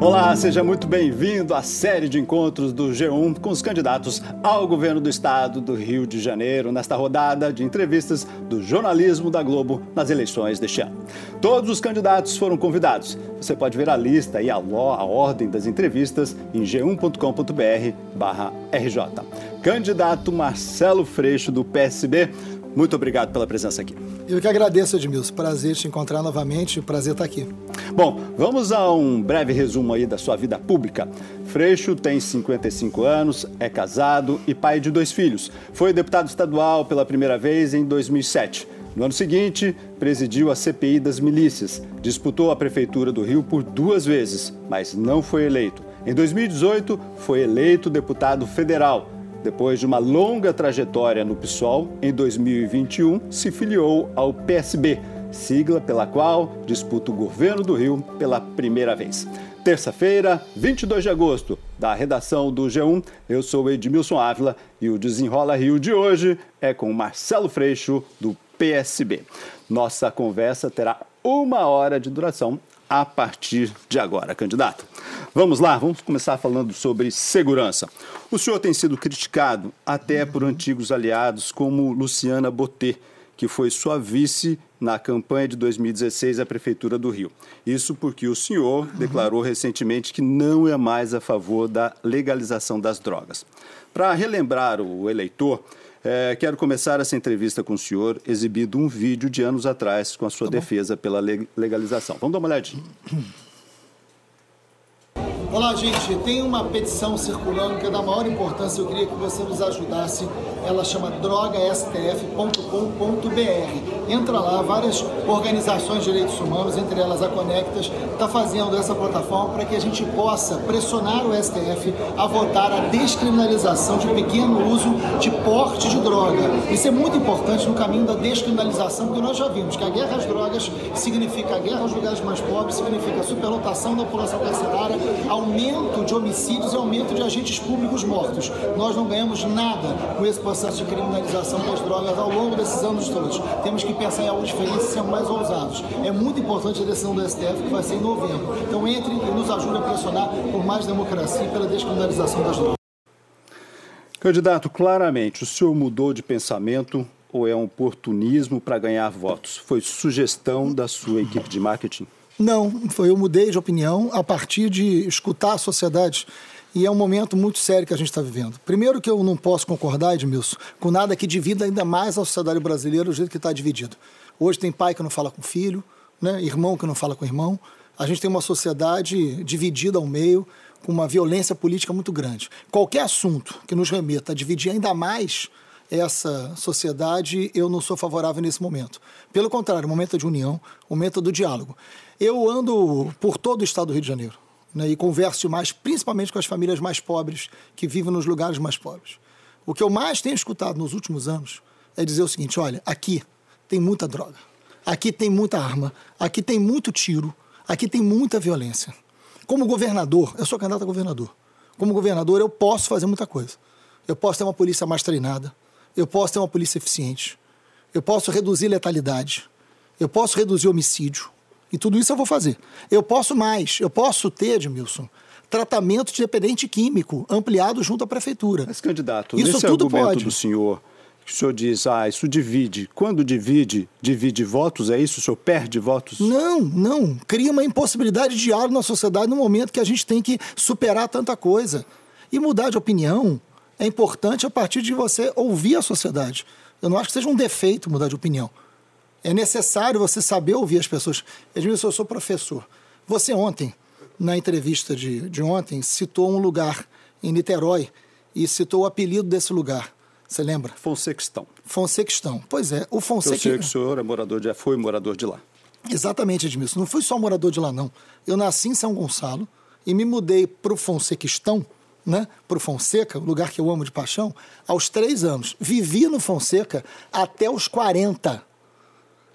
Olá, seja muito bem-vindo à série de encontros do G1 com os candidatos ao governo do estado do Rio de Janeiro, nesta rodada de entrevistas do jornalismo da Globo nas eleições deste ano. Todos os candidatos foram convidados. Você pode ver a lista e a, a ordem das entrevistas em g1.com.br/rj. Candidato Marcelo Freixo, do PSB, muito obrigado pela presença aqui. Eu que agradeço, Edmilson. Prazer te encontrar novamente, prazer estar aqui. Bom, vamos a um breve resumo aí da sua vida pública. Freixo tem 55 anos, é casado e pai de dois filhos. Foi deputado estadual pela primeira vez em 2007. No ano seguinte, presidiu a CPI das milícias. Disputou a prefeitura do Rio por duas vezes, mas não foi eleito. Em 2018, foi eleito deputado federal depois de uma longa trajetória no PSOL, em 2021 se filiou ao PSB, sigla pela qual disputa o governo do Rio pela primeira vez. Terça-feira, 22 de agosto, da redação do G1, eu sou Edmilson Ávila e o Desenrola Rio de hoje é com Marcelo Freixo, do PSB. Nossa conversa terá uma hora de duração a partir de agora, candidato. Vamos lá, vamos começar falando sobre segurança. O senhor tem sido criticado até por antigos aliados como Luciana Botê, que foi sua vice na campanha de 2016 à Prefeitura do Rio. Isso porque o senhor declarou recentemente que não é mais a favor da legalização das drogas. Para relembrar o eleitor, é, quero começar essa entrevista com o senhor exibindo um vídeo de anos atrás com a sua tá defesa pela legalização. Vamos dar uma olhadinha. Olá, gente. Tem uma petição circulando que é da maior importância. Eu queria que você nos ajudasse. Ela chama drogastf.com.br. Entra lá, várias organizações de direitos humanos, entre elas a Conectas, está fazendo essa plataforma para que a gente possa pressionar o STF a votar a descriminalização de pequeno uso de porte de droga. Isso é muito importante no caminho da descriminalização, porque nós já vimos que a guerra às drogas significa a guerra aos lugares mais pobres, significa superlotação da população carcerária, aumento de homicídios e aumento de agentes públicos mortos. Nós não ganhamos nada com esse processo de criminalização das drogas ao longo desses anos todos. Temos que pensar em algo diferente e ser mais ousados. É muito importante a decisão do STF que vai ser em novembro. Então entre e nos ajude a pressionar por mais democracia e pela descriminalização das drogas. Candidato, claramente o senhor mudou de pensamento ou é um oportunismo para ganhar votos? Foi sugestão da sua equipe de marketing? Não, foi eu mudei de opinião a partir de escutar a sociedade. E é um momento muito sério que a gente está vivendo. Primeiro que eu não posso concordar, Edmilson, com nada que divida ainda mais a sociedade brasileira do jeito que está dividido. Hoje tem pai que não fala com filho, né? irmão que não fala com irmão. A gente tem uma sociedade dividida ao meio, com uma violência política muito grande. Qualquer assunto que nos remeta a dividir ainda mais essa sociedade, eu não sou favorável nesse momento. Pelo contrário, momento de união, momento do diálogo. Eu ando por todo o estado do Rio de Janeiro né, e converso mais, principalmente com as famílias mais pobres que vivem nos lugares mais pobres. O que eu mais tenho escutado nos últimos anos é dizer o seguinte: olha, aqui tem muita droga, aqui tem muita arma, aqui tem muito tiro, aqui tem muita violência. Como governador, eu sou candidato a governador. Como governador, eu posso fazer muita coisa. Eu posso ter uma polícia mais treinada, eu posso ter uma polícia eficiente, eu posso reduzir letalidade, eu posso reduzir homicídio, e tudo isso eu vou fazer. Eu posso mais, eu posso ter, Edmilson, tratamento de dependente químico ampliado junto à prefeitura. Mas, candidato, isso nesse tudo argumento pode. do senhor, que o senhor diz, ah, isso divide. Quando divide, divide votos, é isso? O senhor perde votos? Não, não. Cria uma impossibilidade de diálogo na sociedade no momento que a gente tem que superar tanta coisa. E mudar de opinião é importante a partir de você ouvir a sociedade. Eu não acho que seja um defeito mudar de opinião. É necessário você saber ouvir as pessoas. Edmilson, eu sou professor. Você ontem, na entrevista de, de ontem, citou um lugar em Niterói e citou o apelido desse lugar. Você lembra? Fonsequistão. Fonsequistão. Pois é, o Fonsequistão. Eu sei que o senhor é morador de, foi morador de lá. Exatamente, Edmilson. Não fui só morador de lá, não. Eu nasci em São Gonçalo e me mudei para o Fonsequistão, né, para o Fonseca, o lugar que eu amo de paixão, aos três anos. Vivi no Fonseca até os 40.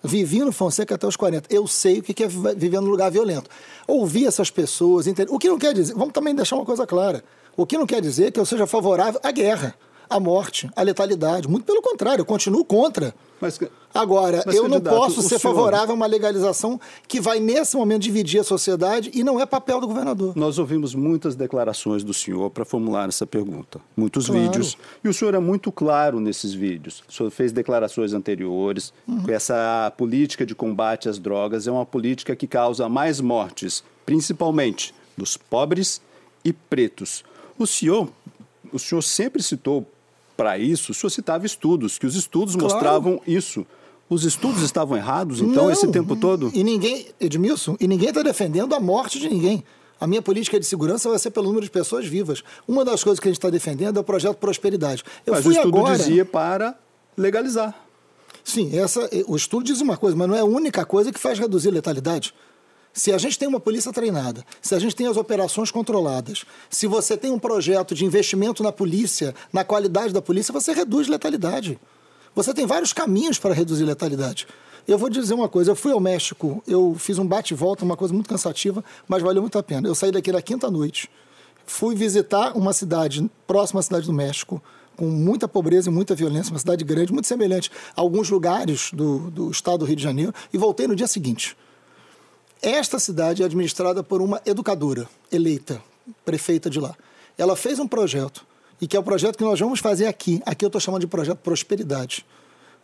Vivi no Fonseca até os 40. Eu sei o que é viver num lugar violento. Ouvi essas pessoas, o que não quer dizer, vamos também deixar uma coisa clara, o que não quer dizer que eu seja favorável à guerra. A morte, a letalidade. Muito pelo contrário, eu continuo contra. Mas, Agora, mas, eu não posso ser senhor- favorável a uma legalização que vai, nesse momento, dividir a sociedade e não é papel do governador. Nós ouvimos muitas declarações do senhor para formular essa pergunta, muitos Claro. vídeos, e o senhor é muito claro nesses vídeos. O senhor fez declarações anteriores. Uhum. Essa política de combate às drogas é uma política que causa mais mortes, principalmente dos pobres e pretos. O senhor, o senhor sempre citou para isso, o senhor citava estudos, que os estudos Claro. mostravam isso. Os estudos estavam errados, então, Não, esse tempo todo? E ninguém, Edmilson, e ninguém está defendendo a morte de ninguém. A minha política de segurança vai ser pelo número de pessoas vivas. Uma das coisas que a gente está defendendo é o projeto Prosperidade. Eu Mas o estudo agora. dizia para legalizar. Sim, essa, o estudo diz uma coisa, mas não é a única coisa que faz reduzir letalidade. Se a gente tem uma polícia treinada, se a gente tem as operações controladas, se você tem um projeto de investimento na polícia, na qualidade da polícia, você reduz letalidade. Você tem vários caminhos para reduzir letalidade. Eu vou dizer uma coisa, eu fui ao México, eu fiz um bate e volta, uma coisa muito cansativa, mas valeu muito a pena. Eu saí daqui na quinta noite, fui visitar uma cidade próxima à cidade do México, com muita pobreza e muita violência, uma cidade grande, muito semelhante a alguns lugares do, do estado do Rio de Janeiro, e voltei no dia seguinte. Esta cidade é administrada por uma educadora eleita, prefeita de lá. Ela fez um projeto, e que é o projeto que nós vamos fazer aqui. Aqui eu estou chamando de projeto Prosperidade.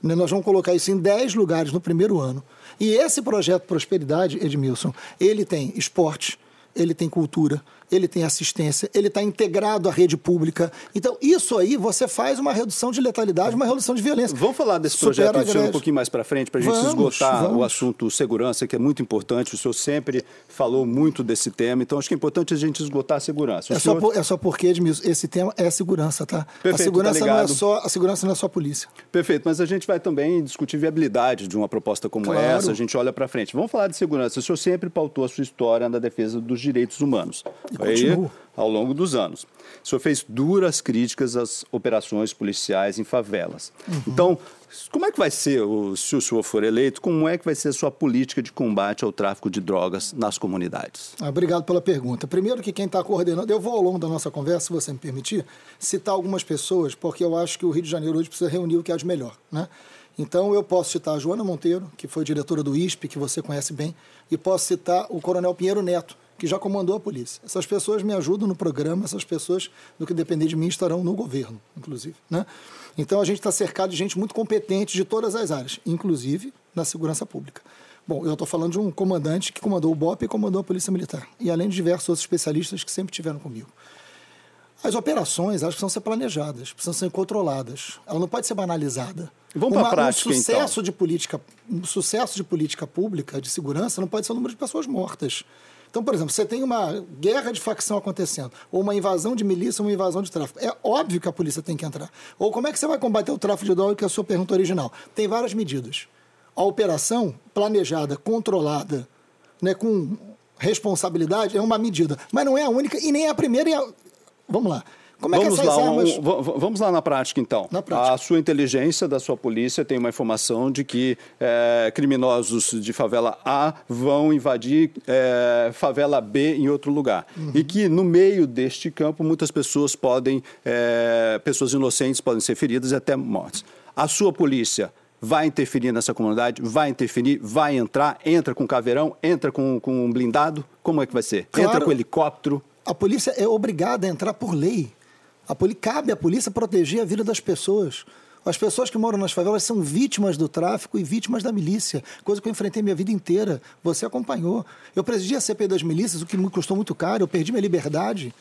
Né, Nós vamos colocar isso em 10 lugares no primeiro ano. E esse projeto Prosperidade, Edmilson, ele tem esporte, ele tem cultura, ele tem assistência, ele está integrado à rede pública. Então, isso aí você faz uma redução de letalidade, uma redução de violência. Vamos falar desse Supera projeto um pouquinho mais para frente, para a gente Vamos, esgotar o vamos. assunto segurança, que é muito importante. O senhor sempre falou muito desse tema, então acho que é importante a gente esgotar a segurança. O É só, senhor- por- é só porque, Edmilson, esse tema é a segurança, tá? Perfeito, a segurança tá não é só a segurança não é só a polícia. Perfeito, mas a gente vai também discutir viabilidade de uma proposta como Claro. essa, a gente olha para frente. Vamos falar de segurança. O senhor sempre pautou a sua história na defesa dos direitos humanos. Continuo. ao longo dos anos. O senhor fez duras críticas às operações policiais em favelas. Uhum. Então, como é que vai ser, se o senhor for eleito, como é que vai ser a sua política de combate ao tráfico de drogas nas comunidades? Ah, Obrigado pela pergunta. Primeiro que quem está coordenando, eu vou ao longo da nossa conversa, se você me permitir, citar algumas pessoas, porque eu acho que o Rio de Janeiro hoje precisa reunir o que há de melhor. Né? Então eu posso citar a Joana Monteiro, que foi diretora do ISP, que você conhece bem, e posso citar o Coronel Pinheiro Neto, que já comandou a polícia. Essas pessoas me ajudam no programa, essas pessoas, no que depender de mim, estarão no governo, inclusive. Né? Então a gente está cercado de gente muito competente de todas as áreas, inclusive na segurança pública. Bom, eu estou falando de um comandante que comandou o BOP e comandou a Polícia Militar, e além de diversos outros especialistas que sempre estiveram comigo. As operações, elas precisam ser planejadas, precisam ser controladas. Ela não pode ser banalizada. Vamos pra Uma- prática, um sucesso então. de política, um sucesso de política pública de segurança não pode ser o número de pessoas mortas. Então, por exemplo, você tem uma guerra de facção acontecendo, ou uma invasão de milícia, ou uma invasão de tráfico. É óbvio que a polícia tem que entrar. Ou como é que você vai combater o tráfico de droga, que é a sua pergunta original? Tem várias medidas. A operação planejada, controlada, né, com responsabilidade, é uma medida. Mas não é a única e nem é a primeira. e a- Vamos lá. Como é vamos, que essas lá, um- armas. v- vamos lá na prática, então. Na prática. A sua inteligência da sua polícia tem uma informação de que eh, criminosos de favela A vão invadir eh, favela B em outro lugar. Uhum. E que no meio deste campo muitas pessoas podem, eh, pessoas inocentes podem ser feridas e até mortes. A sua polícia vai interferir nessa comunidade, vai interferir, vai entrar, entra com caveirão, entra com, com um blindado, como é que vai ser? Claro. Entra com helicóptero? A polícia é obrigada a entrar por lei. A poli... Cabe à polícia proteger a vida das pessoas. As pessoas que moram nas favelas são vítimas do tráfico e vítimas da milícia, coisa que eu enfrentei minha vida inteira. Você acompanhou. Eu presidi a CPI das milícias, o que me custou muito caro, eu perdi minha liberdade.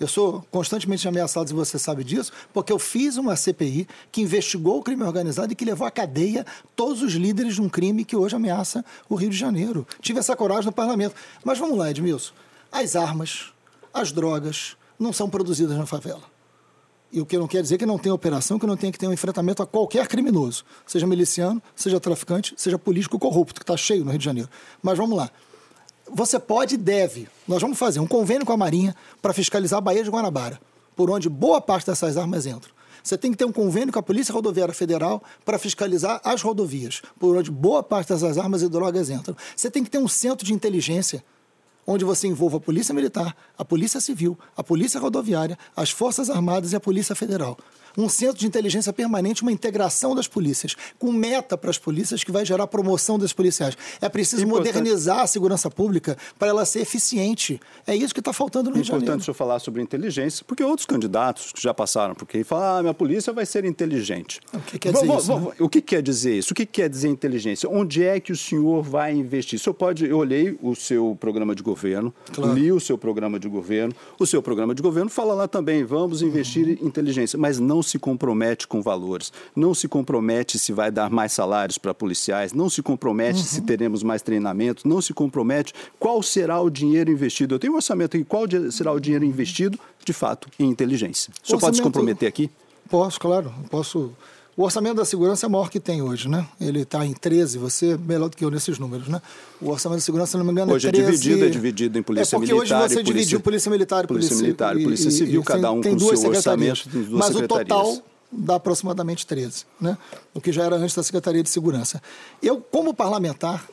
Eu sou constantemente ameaçado, e você sabe disso, porque eu fiz uma CPI que investigou o crime organizado e que levou à cadeia todos os líderes de um crime que hoje ameaça o Rio de Janeiro. Tive essa coragem no parlamento. Mas vamos lá, Edmilson. As armas, as drogas não são produzidas na favela. E o que não quer dizer que não tem operação, que não tenha que ter um enfrentamento a qualquer criminoso, seja miliciano, seja traficante, seja político corrupto, que está cheio no Rio de Janeiro. Mas vamos lá. Você pode e deve. Nós vamos fazer um convênio com a Marinha para fiscalizar a Baía de Guanabara, por onde boa parte dessas armas entram. Você tem que ter um convênio com a Polícia Rodoviária Federal para fiscalizar as rodovias, por onde boa parte dessas armas e drogas entram. Você tem que ter um centro de inteligência onde você envolva a Polícia Militar, a Polícia Civil, a Polícia Rodoviária, as Forças Armadas e a Polícia Federal. Um centro de inteligência permanente, uma integração das polícias, com meta para as polícias que vai gerar promoção das policiais. É preciso Importante. modernizar a segurança pública para ela ser eficiente. É isso que está faltando no Rio de Janeiro. Importante o senhor falar sobre inteligência, porque outros candidatos que já passaram por aqui falam, ah, minha polícia vai ser inteligente. O que quer dizer isso? Né? O que quer dizer isso? O que quer dizer inteligência? Onde é que o senhor vai investir? O senhor pode, eu olhei o seu programa de governo, claro. li o seu programa de governo, o seu programa de governo fala lá também, vamos investir uhum. em inteligência, mas não se compromete com valores, não se compromete se vai dar mais salários para policiais, não se compromete uhum. se teremos mais treinamento, não se compromete qual será o dinheiro investido. Eu tenho um orçamento aqui, qual será o dinheiro investido, de fato, em inteligência. O senhor pode se comprometer aqui? Posso, claro, posso o orçamento da segurança é o maior que tem hoje, né? Ele está em 13, você é melhor do que eu nesses números, né? O orçamento da segurança, se não me engano, hoje é 13... Hoje é dividido, é dividido em polícia é militar porque hoje você dividiu polícia militar e polícia... Polícia militar e polícia civil, e, cada um com o seu orçamento duas Mas o total dá aproximadamente 13, né? O que já era antes da Secretaria de Segurança. Eu, como parlamentar,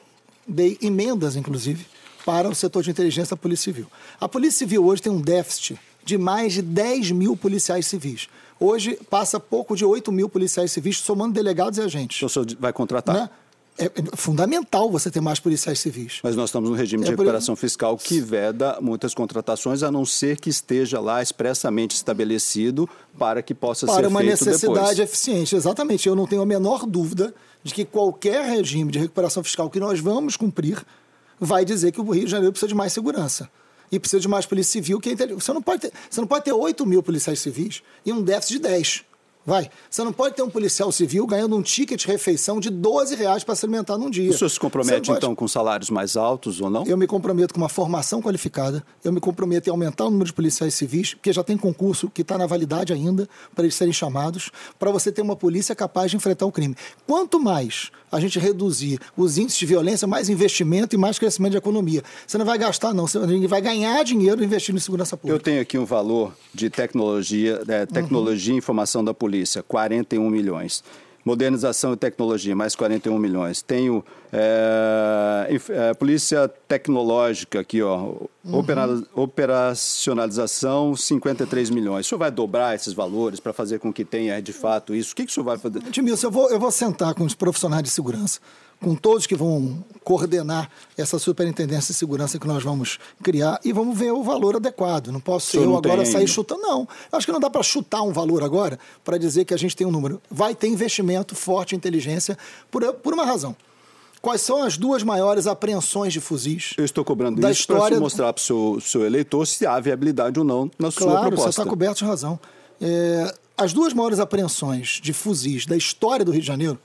dei emendas, inclusive, para o setor de inteligência da Polícia Civil. A Polícia Civil hoje tem um déficit de mais de 10 mil policiais civis. Hoje passa pouco de 8 mil policiais civis, somando delegados e agentes. Então, o senhor vai contratar? Né? É fundamental você ter mais policiais civis. Mas nós estamos no regime de é recuperação fiscal que veda muitas contratações, a não ser que esteja lá expressamente estabelecido para que possa para ser feito depois. Para uma necessidade eficiente, exatamente. Eu não tenho a menor dúvida de que qualquer regime de recuperação fiscal que nós vamos cumprir vai dizer que o Rio de Janeiro precisa de mais segurança e precisa de mais polícia civil. Que é você, não pode ter, você não pode ter 8 mil policiais civis e um déficit de 10. Vai. Você não pode ter um policial civil ganhando um ticket de refeição de 12 reais para se alimentar num dia. O senhor se compromete, pode... então, com salários mais altos ou não? Eu me comprometo com uma formação qualificada, eu me comprometo em aumentar o número de policiais civis, porque já tem concurso que está na validade ainda, para eles serem chamados, para você ter uma polícia capaz de enfrentar o crime. Quanto mais a gente reduzir os índices de violência, mais investimento e mais crescimento de economia. Você não vai gastar, não. Você vai ganhar dinheiro investindo em segurança pública. Eu tenho aqui um valor de tecnologia, é, tecnologia uhum. e informação da polícia, 41 milhões. Modernização e tecnologia, mais 41 milhões. Tenho é, polícia tecnológica aqui, ó. Uhum. Opera, operacionalização, 53 milhões. O senhor vai dobrar esses valores para fazer com que tenha de fato isso? O que, que o senhor vai fazer? Edmilson, eu vou, eu vou sentar com os profissionais de segurança com todos que vão coordenar essa superintendência de segurança que nós vamos criar e vamos ver o valor adequado. Não posso eu agora sair chutando, não. Acho que não dá para chutar um valor agora para dizer que a gente tem um número. Vai ter investimento forte em inteligência por, por uma razão. Quais são as duas maiores apreensões de fuzis? Eu estou cobrando da isso história... para mostrar para o seu, seu, eleitor se há viabilidade ou não na claro, sua proposta. Claro, você está coberto de razão. É, as duas maiores apreensões de fuzis da história do Rio de Janeiro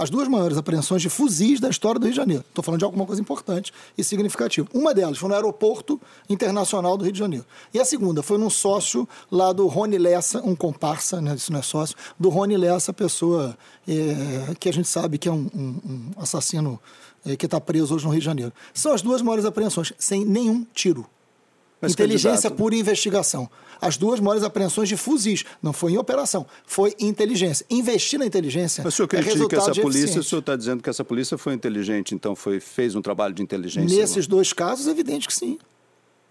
as duas maiores apreensões de fuzis da história do Rio de Janeiro. Estou falando de alguma coisa importante e significativa. Uma delas foi no Aeroporto Internacional do Rio de Janeiro. E a segunda foi num sócio lá do Rony Lessa, um comparsa, né, isso não é sócio, do Rony Lessa, pessoa é, que a gente sabe que é um, um, um assassino é, que está preso hoje no Rio de Janeiro. São as duas maiores apreensões, sem nenhum tiro. Mas inteligência candidato... pura investigação. As duas maiores apreensões de fuzis. Não foi em operação, foi em inteligência. Investir na inteligência. Mas o senhor é critica é essa polícia, o senhor está dizendo que essa polícia foi inteligente, então foi, fez um trabalho de inteligência? Nesses dois casos, é evidente que sim.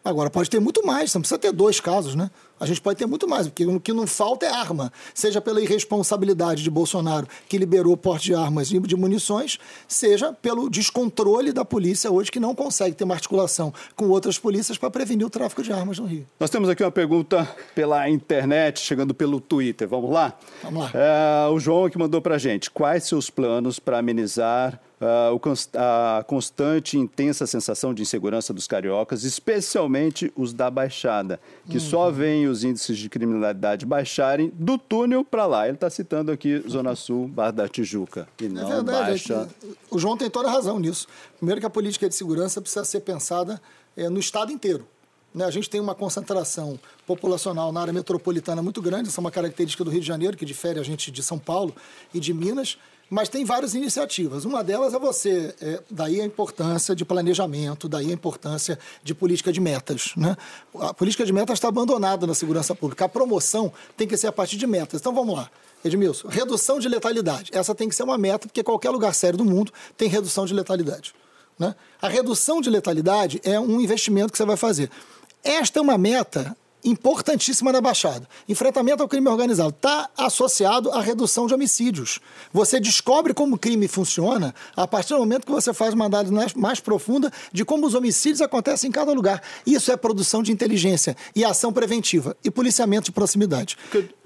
Agora, pode ter muito mais, não precisa ter dois casos, né? A gente pode ter muito mais, porque o que não falta é arma. Seja pela irresponsabilidade de Bolsonaro, que liberou porte de armas e de munições, seja pelo descontrole da polícia hoje, que não consegue ter uma articulação com outras polícias para prevenir o tráfico de armas no Rio. Nós temos aqui uma pergunta pela internet, chegando pelo Twitter. Vamos lá? Vamos lá. É, o João que mandou para gente. Quais seus planos para amenizar a constante e intensa sensação de insegurança dos cariocas, especialmente os da Baixada, que uhum. só veem os índices de criminalidade baixarem do túnel para lá. Ele está citando aqui Zona Sul, Barra da Tijuca, e é não é verdade, baixa... É o João tem toda a razão nisso. Primeiro que a política de segurança precisa ser pensada é, no Estado inteiro. Né? A gente tem uma concentração populacional na área metropolitana muito grande, essa é uma característica do Rio de Janeiro, que difere a gente de São Paulo e de Minas, mas tem várias iniciativas. Uma delas é você, é, daí a importância de planejamento, daí a importância de política de metas. Né? A política de metas está abandonada na segurança pública. A promoção tem que ser a partir de metas. Então vamos lá. Edmilson, redução de letalidade. Essa tem que ser uma meta, porque qualquer lugar sério do mundo tem redução de letalidade. Né? A redução de letalidade é um investimento que você vai fazer. Esta é uma meta importantíssima na Baixada. Enfrentamento ao crime organizado está associado à redução de homicídios. Você descobre como o crime funciona a partir do momento que você faz uma análise mais profunda de como os homicídios acontecem em cada lugar. Isso é produção de inteligência e ação preventiva e policiamento de proximidade.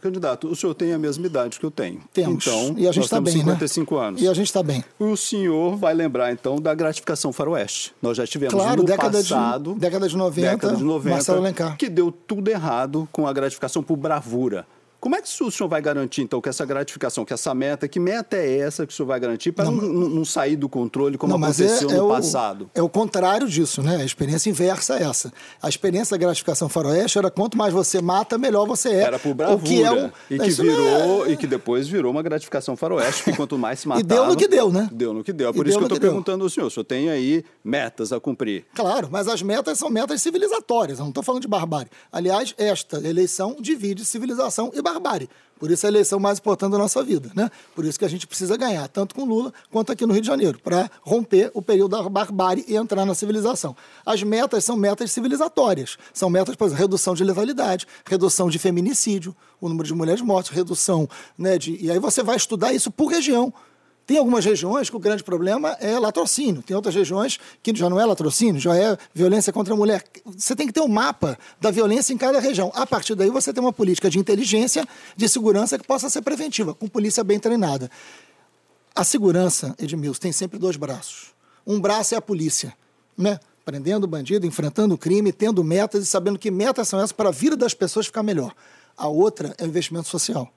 Candidato, o senhor tem a mesma idade que eu tenho. Temos. Então, e a gente está bem, 55 né? anos. E a gente está bem. O senhor vai lembrar, então, da gratificação faroeste. Nós já tivemos claro, no década passado... De, década de 90, década de 90 Marcelo Alencar. Que deu tudo errado com a gratificação por bravura. Como é que o senhor vai garantir, então, que essa gratificação, que essa meta, que meta é essa que o senhor vai garantir para não, não, não, sair do controle como não, aconteceu é, é no o, passado? É o contrário disso, né? A experiência inversa é essa. A experiência da gratificação faroeste era quanto mais você mata, melhor você é. Era por bravura. O que é um, e que virou, é... e que depois virou uma gratificação faroeste, que quanto mais se matava... e deu no que deu, né? Deu no que deu. É por e isso que eu estou perguntando ao senhor. O senhor tem aí metas a cumprir. Claro, mas as metas são metas civilizatórias. Eu não estou falando de barbárie. Aliás, esta eleição divide civilização e barbárie. Por isso é a eleição mais importante da nossa vida, né? Por isso que a gente precisa ganhar, tanto com Lula quanto aqui no Rio de Janeiro, para romper o período da barbárie e entrar na civilização. As metas são metas civilizatórias. São metas, por exemplo, redução de letalidade, redução de feminicídio, o número de mulheres mortas, redução, né, de... E aí você vai estudar isso por região. Tem algumas regiões que o grande problema é latrocínio, tem outras regiões que já não é latrocínio, já é violência contra a mulher. Você tem que ter um mapa da violência em cada região. A partir daí, você tem uma política de inteligência, de segurança que possa ser preventiva, com polícia bem treinada. A segurança, Edmilson, tem sempre dois braços. Um braço é a polícia, né? prendendo o bandido, enfrentando o crime, tendo metas e sabendo que metas são essas para a vida das pessoas ficar melhor. A outra é o investimento social.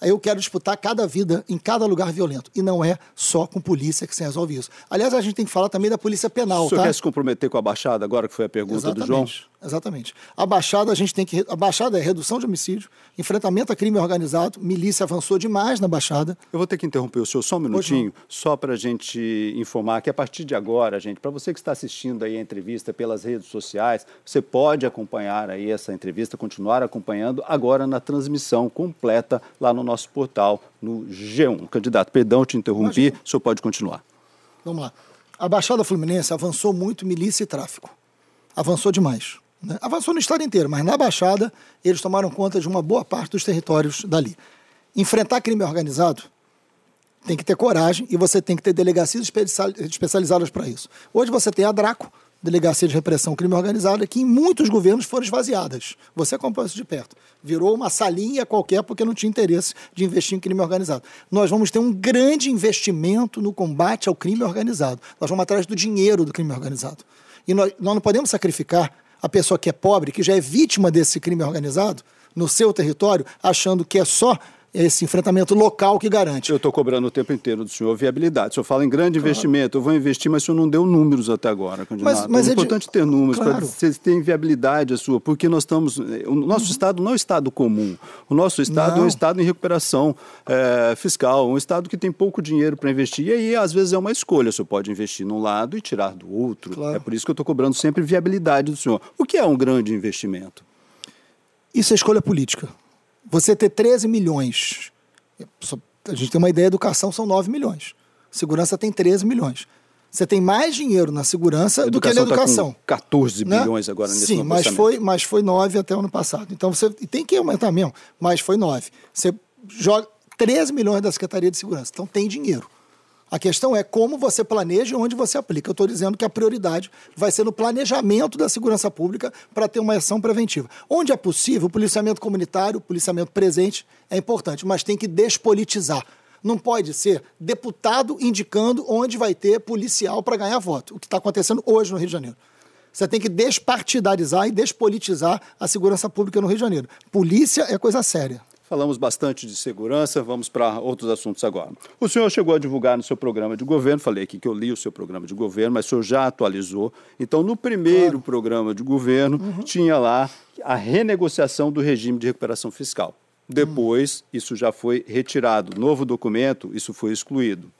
Eu quero disputar cada vida em cada lugar violento. E não é só com polícia que se resolve isso. Aliás, a gente tem que falar também da polícia penal. O senhor tá? quer se comprometer com a Baixada agora, que foi a pergunta Exatamente. do João? Exatamente. A Baixada, a gente tem que. A Baixada é redução de homicídio, enfrentamento a crime organizado, milícia avançou demais na Baixada. Eu vou ter que interromper o senhor só um minutinho, só para a gente informar que a partir de agora, gente, para você que está assistindo aí a entrevista pelas redes sociais, você pode acompanhar aí essa entrevista, continuar acompanhando agora na transmissão completa lá no nosso portal, no G1. Candidato, perdão te interrompi, Imagina. o senhor pode continuar. Vamos lá. A Baixada Fluminense avançou muito milícia e tráfico. Avançou demais. Né? Avançou no estado inteiro, mas na Baixada eles tomaram conta de uma boa parte dos territórios dali. Enfrentar crime organizado tem que ter coragem e você tem que ter delegacias especializadas para isso. Hoje você tem a Draco, Delegacia de Repressão Crime Organizado, que em muitos governos foram esvaziadas. Você acompanha isso de perto. Virou uma salinha qualquer porque não tinha interesse de investir em crime organizado. Nós vamos ter um grande investimento no combate ao crime organizado. Nós vamos atrás do dinheiro do crime organizado. E nós, nós não podemos sacrificar a pessoa que é pobre, que já é vítima desse crime organizado, no seu território, achando que é só esse enfrentamento local que garante. Eu estou cobrando o tempo inteiro do senhor viabilidade. O senhor fala em grande claro. investimento, eu vou investir, mas o senhor não deu números até agora, candidato. Mas, mas é, é importante de... ter números claro. para vocês terem viabilidade a sua, porque nós estamos. O nosso uhum. estado não é um estado comum. O nosso estado não. é um estado em recuperação é, fiscal, um estado que tem pouco dinheiro para investir. E aí, às vezes, é uma escolha. O senhor pode investir num lado e tirar do outro. Claro. É por isso que eu estou cobrando sempre viabilidade do senhor. O que é um grande investimento? Isso é escolha política. Você ter 13 milhões, a gente tem uma ideia, educação são 9 milhões. Segurança tem 13 milhões. Você tem mais dinheiro na segurança do que na educação. Tá com 14 né? bilhões agora nesse Sim, mas foi, mas foi 9 até o ano passado. Então você tem que aumentar mesmo, mas foi 9. Você joga 13 milhões da Secretaria de Segurança. Então tem dinheiro. A questão é como você planeja e onde você aplica. Eu estou dizendo que a prioridade vai ser no planejamento da segurança pública para ter uma ação preventiva. Onde é possível, o policiamento comunitário, o policiamento presente é importante, mas tem que despolitizar. Não pode ser deputado indicando onde vai ter policial para ganhar voto, o que está acontecendo hoje no Rio de Janeiro. Você tem que despartidarizar e despolitizar a segurança pública no Rio de Janeiro. Polícia é coisa séria. Falamos bastante de segurança, vamos para outros assuntos agora. O senhor chegou a divulgar no seu programa de governo, falei aqui que eu li o seu programa de governo, mas o senhor já atualizou. Então, no primeiro claro. programa de governo, uhum. tinha lá a renegociação do regime de recuperação fiscal. Depois, uhum. isso já foi retirado. Novo documento, isso foi excluído.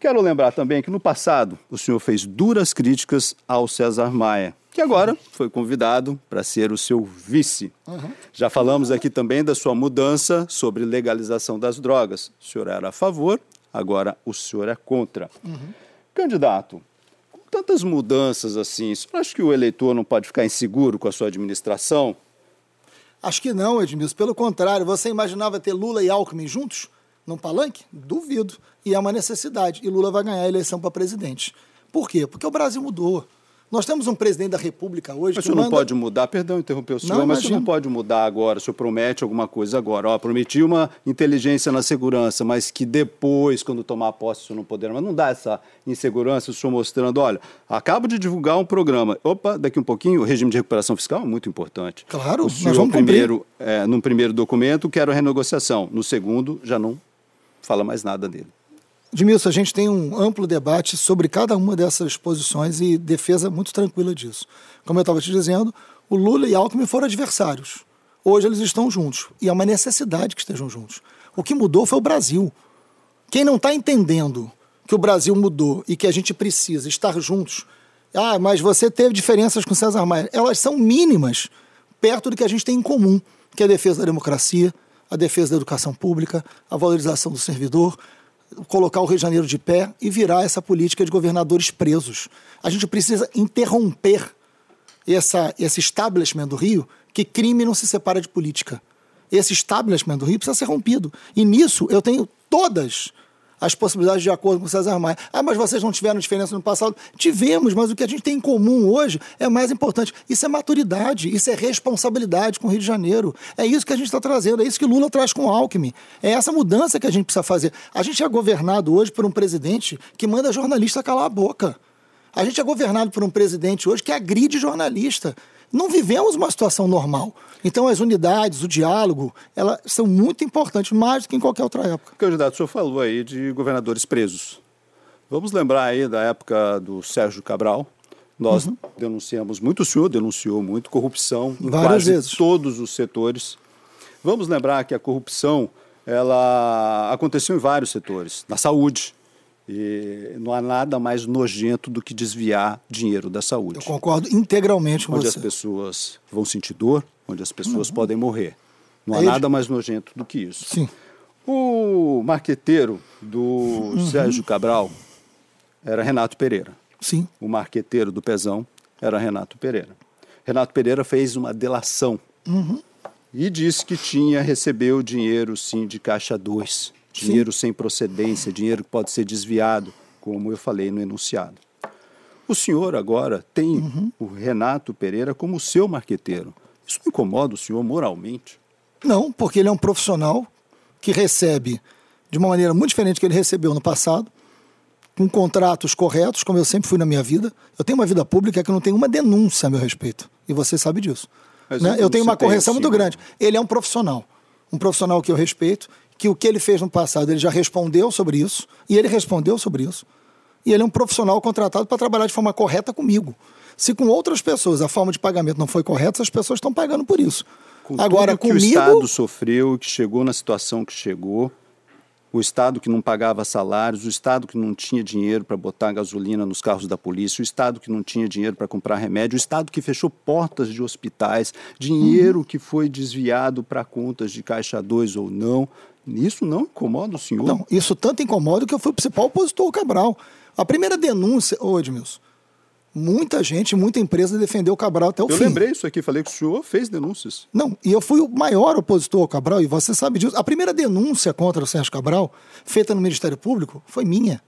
Quero lembrar também que no passado o senhor fez duras críticas ao César Maia, que agora foi convidado para ser o seu vice. Uhum. Já falamos aqui também da sua mudança sobre legalização das drogas. O senhor era a favor, agora o senhor é contra. Uhum. Candidato, com tantas mudanças assim, você acha que o eleitor não pode ficar inseguro com a sua administração? Acho que não, Edmilson. Pelo contrário, você imaginava ter Lula e Alckmin juntos num palanque? Duvido. E é uma necessidade. E Lula vai ganhar a eleição para presidente. Por quê? Porque o Brasil mudou. Nós temos um presidente da República hoje. Mas o senhor manda... não pode mudar, perdão, interromper o senhor, não, mas o senhor não pode mudar agora. O senhor promete alguma coisa agora. Ó, prometi uma inteligência na segurança, mas que depois, quando tomar posse, o senhor não poderá. Mas não dá essa insegurança, o senhor mostrando, olha, acabo de divulgar um programa. Opa, daqui um pouquinho, o regime de recuperação fiscal é muito importante. Claro, o senhor, nós vamos primeiro, é, num primeiro documento, quero renegociação. No segundo, já não fala mais nada dele. Edmilson, a gente tem um amplo debate sobre cada uma dessas posições e defesa muito tranquila disso. Como eu estava te dizendo, o Lula e Alckmin foram adversários. Hoje eles estão juntos e é uma necessidade que estejam juntos. O que mudou foi o Brasil. Quem não está entendendo que o Brasil mudou e que a gente precisa estar juntos, ah, mas você teve diferenças com César Maia. Elas são mínimas perto do que a gente tem em comum, que é a defesa da democracia, a defesa da educação pública, a valorização do servidor, colocar o Rio de Janeiro de pé e virar essa política de governadores presos. A gente precisa interromper essa, esse establishment do Rio, que crime não se separa de política. Esse establishment do Rio precisa ser rompido. E nisso eu tenho todas as possibilidades de acordo com César Maia. Ah, mas vocês não tiveram diferença no passado? Tivemos, mas o que a gente tem em comum hoje é mais importante. Isso é maturidade, isso é responsabilidade com o Rio de Janeiro. É isso que a gente está trazendo, é isso que Lula traz com o Alckmin. É essa mudança que a gente precisa fazer. A gente é governado hoje por um presidente que manda jornalista calar a boca. A gente é governado por um presidente hoje que agride jornalista. Não vivemos uma situação normal. Então, as unidades, o diálogo, elas são muito importantes, mais do que em qualquer outra época. Candidato, o senhor falou aí de governadores presos. Vamos lembrar aí da época do Sérgio Cabral. Nós uhum. denunciamos muito, o senhor denunciou muito corrupção em Várias quase vezes. todos os setores. Vamos lembrar que a corrupção ela aconteceu em vários setores. Na saúde, e não há nada mais nojento do que desviar dinheiro da saúde. Eu concordo integralmente com onde você. Onde as pessoas vão sentir dor, onde as pessoas uhum. podem morrer. Não há é nada mais nojento do que isso. Sim. O marqueteiro do uhum. Sérgio Cabral era Renato Pereira. Sim. O marqueteiro do Pezão era Renato Pereira. Renato Pereira fez uma delação uhum. e disse que tinha recebeu dinheiro sim de caixa 2 dinheiro Sim. sem procedência, dinheiro que pode ser desviado, como eu falei no enunciado. O senhor agora tem uhum. o Renato Pereira como seu marqueteiro. Isso incomoda o senhor moralmente? Não, porque ele é um profissional que recebe de uma maneira muito diferente que ele recebeu no passado, com contratos corretos, como eu sempre fui na minha vida. Eu tenho uma vida pública que não tem uma denúncia a meu respeito. E você sabe disso. Né? Eu tenho uma correção assim, muito grande. Ele é um profissional. Um profissional que eu respeito que o que ele fez no passado ele já respondeu sobre isso, e ele respondeu sobre isso. E ele é um profissional contratado para trabalhar de forma correta comigo. Se com outras pessoas a forma de pagamento não foi correta, as pessoas estão pagando por isso. Com Agora, tudo que comigo... o Estado sofreu, que chegou na situação que chegou, o Estado que não pagava salários, o Estado que não tinha dinheiro para botar gasolina nos carros da polícia, o Estado que não tinha dinheiro para comprar remédio, o Estado que fechou portas de hospitais, dinheiro uhum. que foi desviado para contas de Caixa 2 ou não, isso não incomoda o senhor? Não, isso tanto incomoda que eu fui o principal opositor ao Cabral. A primeira denúncia, ô Edmilson, muita gente, muita empresa defendeu o Cabral até o eu fim. Eu lembrei isso aqui, falei que o senhor fez denúncias. Não, e eu fui o maior opositor ao Cabral, e você sabe disso. A primeira denúncia contra o Sérgio Cabral, feita no Ministério Público, foi minha.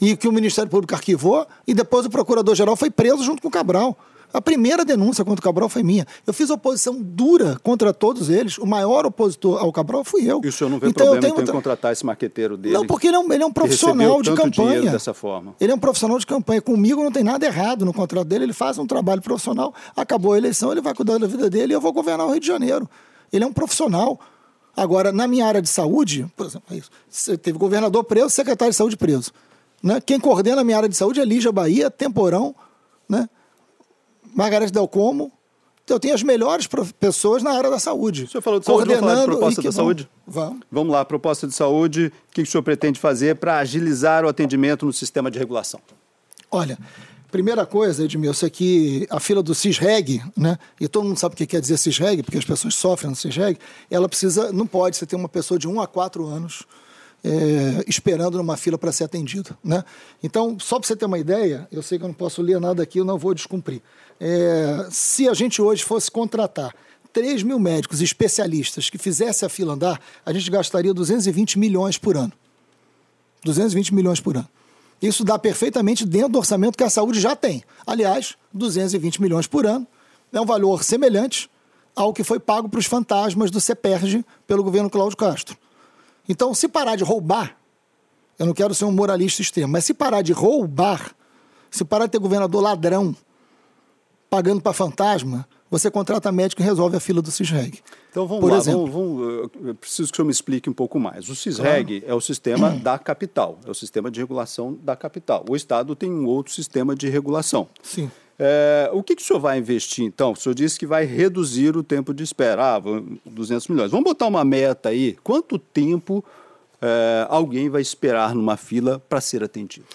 E que o Ministério Público arquivou, e depois o Procurador-Geral foi preso junto com o Cabral. A primeira denúncia contra o Cabral foi minha. Eu fiz oposição dura contra todos eles. O maior opositor ao Cabral fui eu. E o senhor não vê então, problema eu tenho... em contratar esse marqueteiro dele? Não, porque ele é um, ele é um profissional de campanha. dessa forma. Ele é um profissional de campanha. Comigo não tem nada errado no contrato dele. Ele faz um trabalho profissional. Acabou a eleição, ele vai cuidar da vida dele e eu vou governar o Rio de Janeiro. Ele é um profissional. Agora, na minha área de saúde, por exemplo, é você teve governador preso, secretário de saúde preso. Né? Quem coordena a minha área de saúde é Lígia Bahia, Temporão, né? Margareth Del Como. Eu tenho as melhores pessoas na área da saúde. O senhor falou de saúde, vamos falar de proposta da saúde? Vamos. Vamos lá, proposta de saúde. O que o senhor pretende fazer para agilizar o atendimento no sistema de regulação? Olha, primeira coisa, Edmilson, é que a fila do CISREG, né, e todo mundo sabe o que quer dizer CISREG, porque as pessoas sofrem no CISREG, ela precisa, não pode, você ter uma pessoa de 1 a 4 anos é, esperando numa fila para ser atendido. Né? Então, só para você ter uma ideia, eu sei que eu não posso ler nada aqui, eu não vou descumprir. É, se a gente hoje fosse contratar 3 mil médicos especialistas que fizessem a fila andar, a gente gastaria 220 milhões por ano. 220 milhões por ano. Isso dá perfeitamente dentro do orçamento que a saúde já tem. Aliás, 220 milhões por ano é um valor semelhante ao que foi pago para os fantasmas do CEPERG pelo governo Cláudio Castro. Então, se parar de roubar, eu não quero ser um moralista extremo, mas se parar de roubar, se parar de ter governador ladrão pagando para fantasma, você contrata médico e resolve a fila do CISREG. Então vamos Por lá, exemplo. Vamos, vamos, eu preciso que o senhor me explique um pouco mais. O CISREG claro. é o sistema da capital, é o sistema de regulação da capital. O Estado tem um outro sistema de regulação. Sim. É, o que, que o senhor vai investir, então? O senhor disse que vai reduzir o tempo de espera, ah, 200 milhões. Vamos botar uma meta aí. Quanto tempo é, alguém vai esperar numa fila para ser atendido?